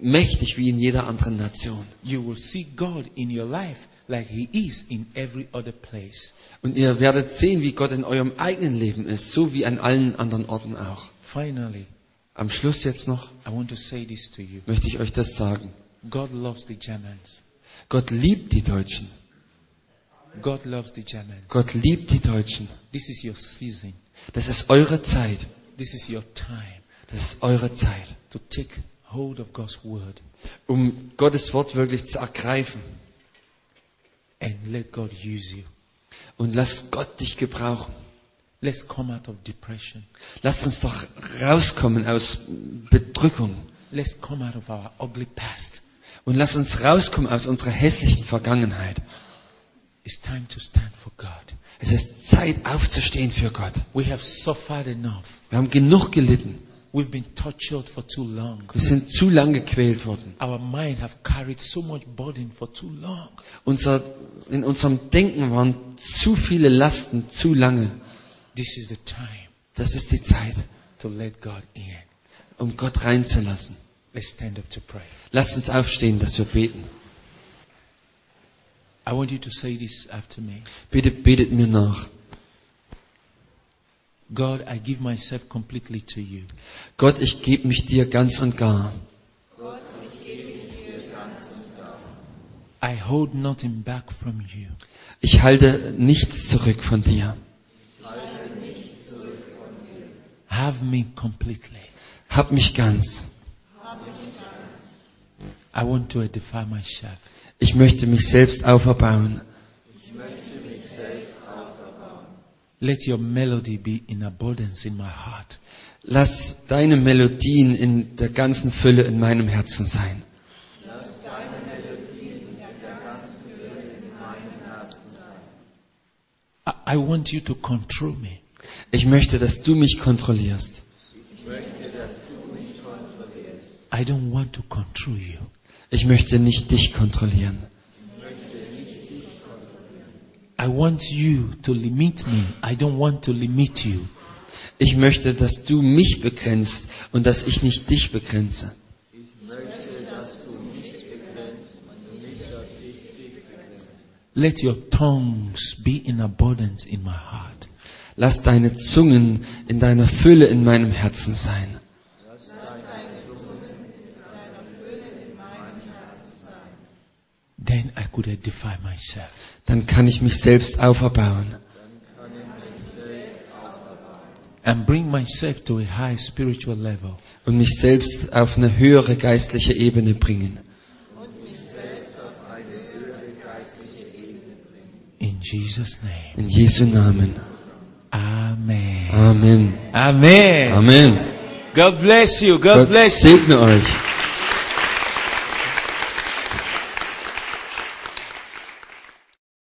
mächtig wie in jeder anderen Nation. You will see God in your life like he is in every other place. Und ihr werdet sehen, wie Gott in eurem eigenen Leben ist, so wie an allen anderen Orten auch. Finally, Am Schluss jetzt noch möchte ich euch das sagen. Gott liebt die Deutschen. God loves the Germans. Gott liebt die Deutschen. Das ist eure Zeit. Das ist eure Zeit, to take hold of God's word um Gottes Wort wirklich zu ergreifen. and let God use you. Und lass Gott dich gebrauchen. Let's come out of depression. Lasst uns doch rauskommen aus Bedrückung. Let's come out of our ugly past. Und lass uns rauskommen aus unserer hässlichen Vergangenheit. It's time to stand for God. Es ist Zeit aufzustehen für Gott. We have suffered enough. Wir haben genug gelitten. We've been tortured for too long. Wir sind zu lang gequält worden. Our mind have carried so much burden for too long. Unser, in unserem Denken waren zu viele Lasten zu lange. This is the time Das ist die Zeit, to let God in. um Gott reinzulassen. Let's stand up to pray. Lasst uns aufstehen, dass wir beten. I want you to say this after me. Bitte betet mir nach. God, I give myself completely to you. Gott, ich gebe mich dir ganz und gar. I hold nothing back from you. Ich halte nichts zurück von dir. Have me completely. Hab mich ganz. I want to edify myself. Ich möchte mich selbst auferbauen. Let your melody be in abundance in my heart. Lass deine Melodien in der ganzen Fülle in meinem Herzen sein. I, I want you to control me. Ich möchte, dass du mich kontrollierst. I don't want to control you. Ich möchte nicht dich kontrollieren. I want you to limit me. I don't want to limit you. Ich möchte, dass du mich begrenzt und dass ich nicht dich begrenze. Let your tongues be in abundance in my heart. Lass deine Zungen in deiner Fülle in meinem Herzen sein. Then I could edify myself. Dann kann ich mich selbst auferbauen and bring myself to a high spiritual level. und mich selbst auf eine höhere geistliche Ebene bringen. In Jesus' name. In Jesu Namen. Amen. Amen. Amen. Amen. God bless you. God Gott bless you. segne euch.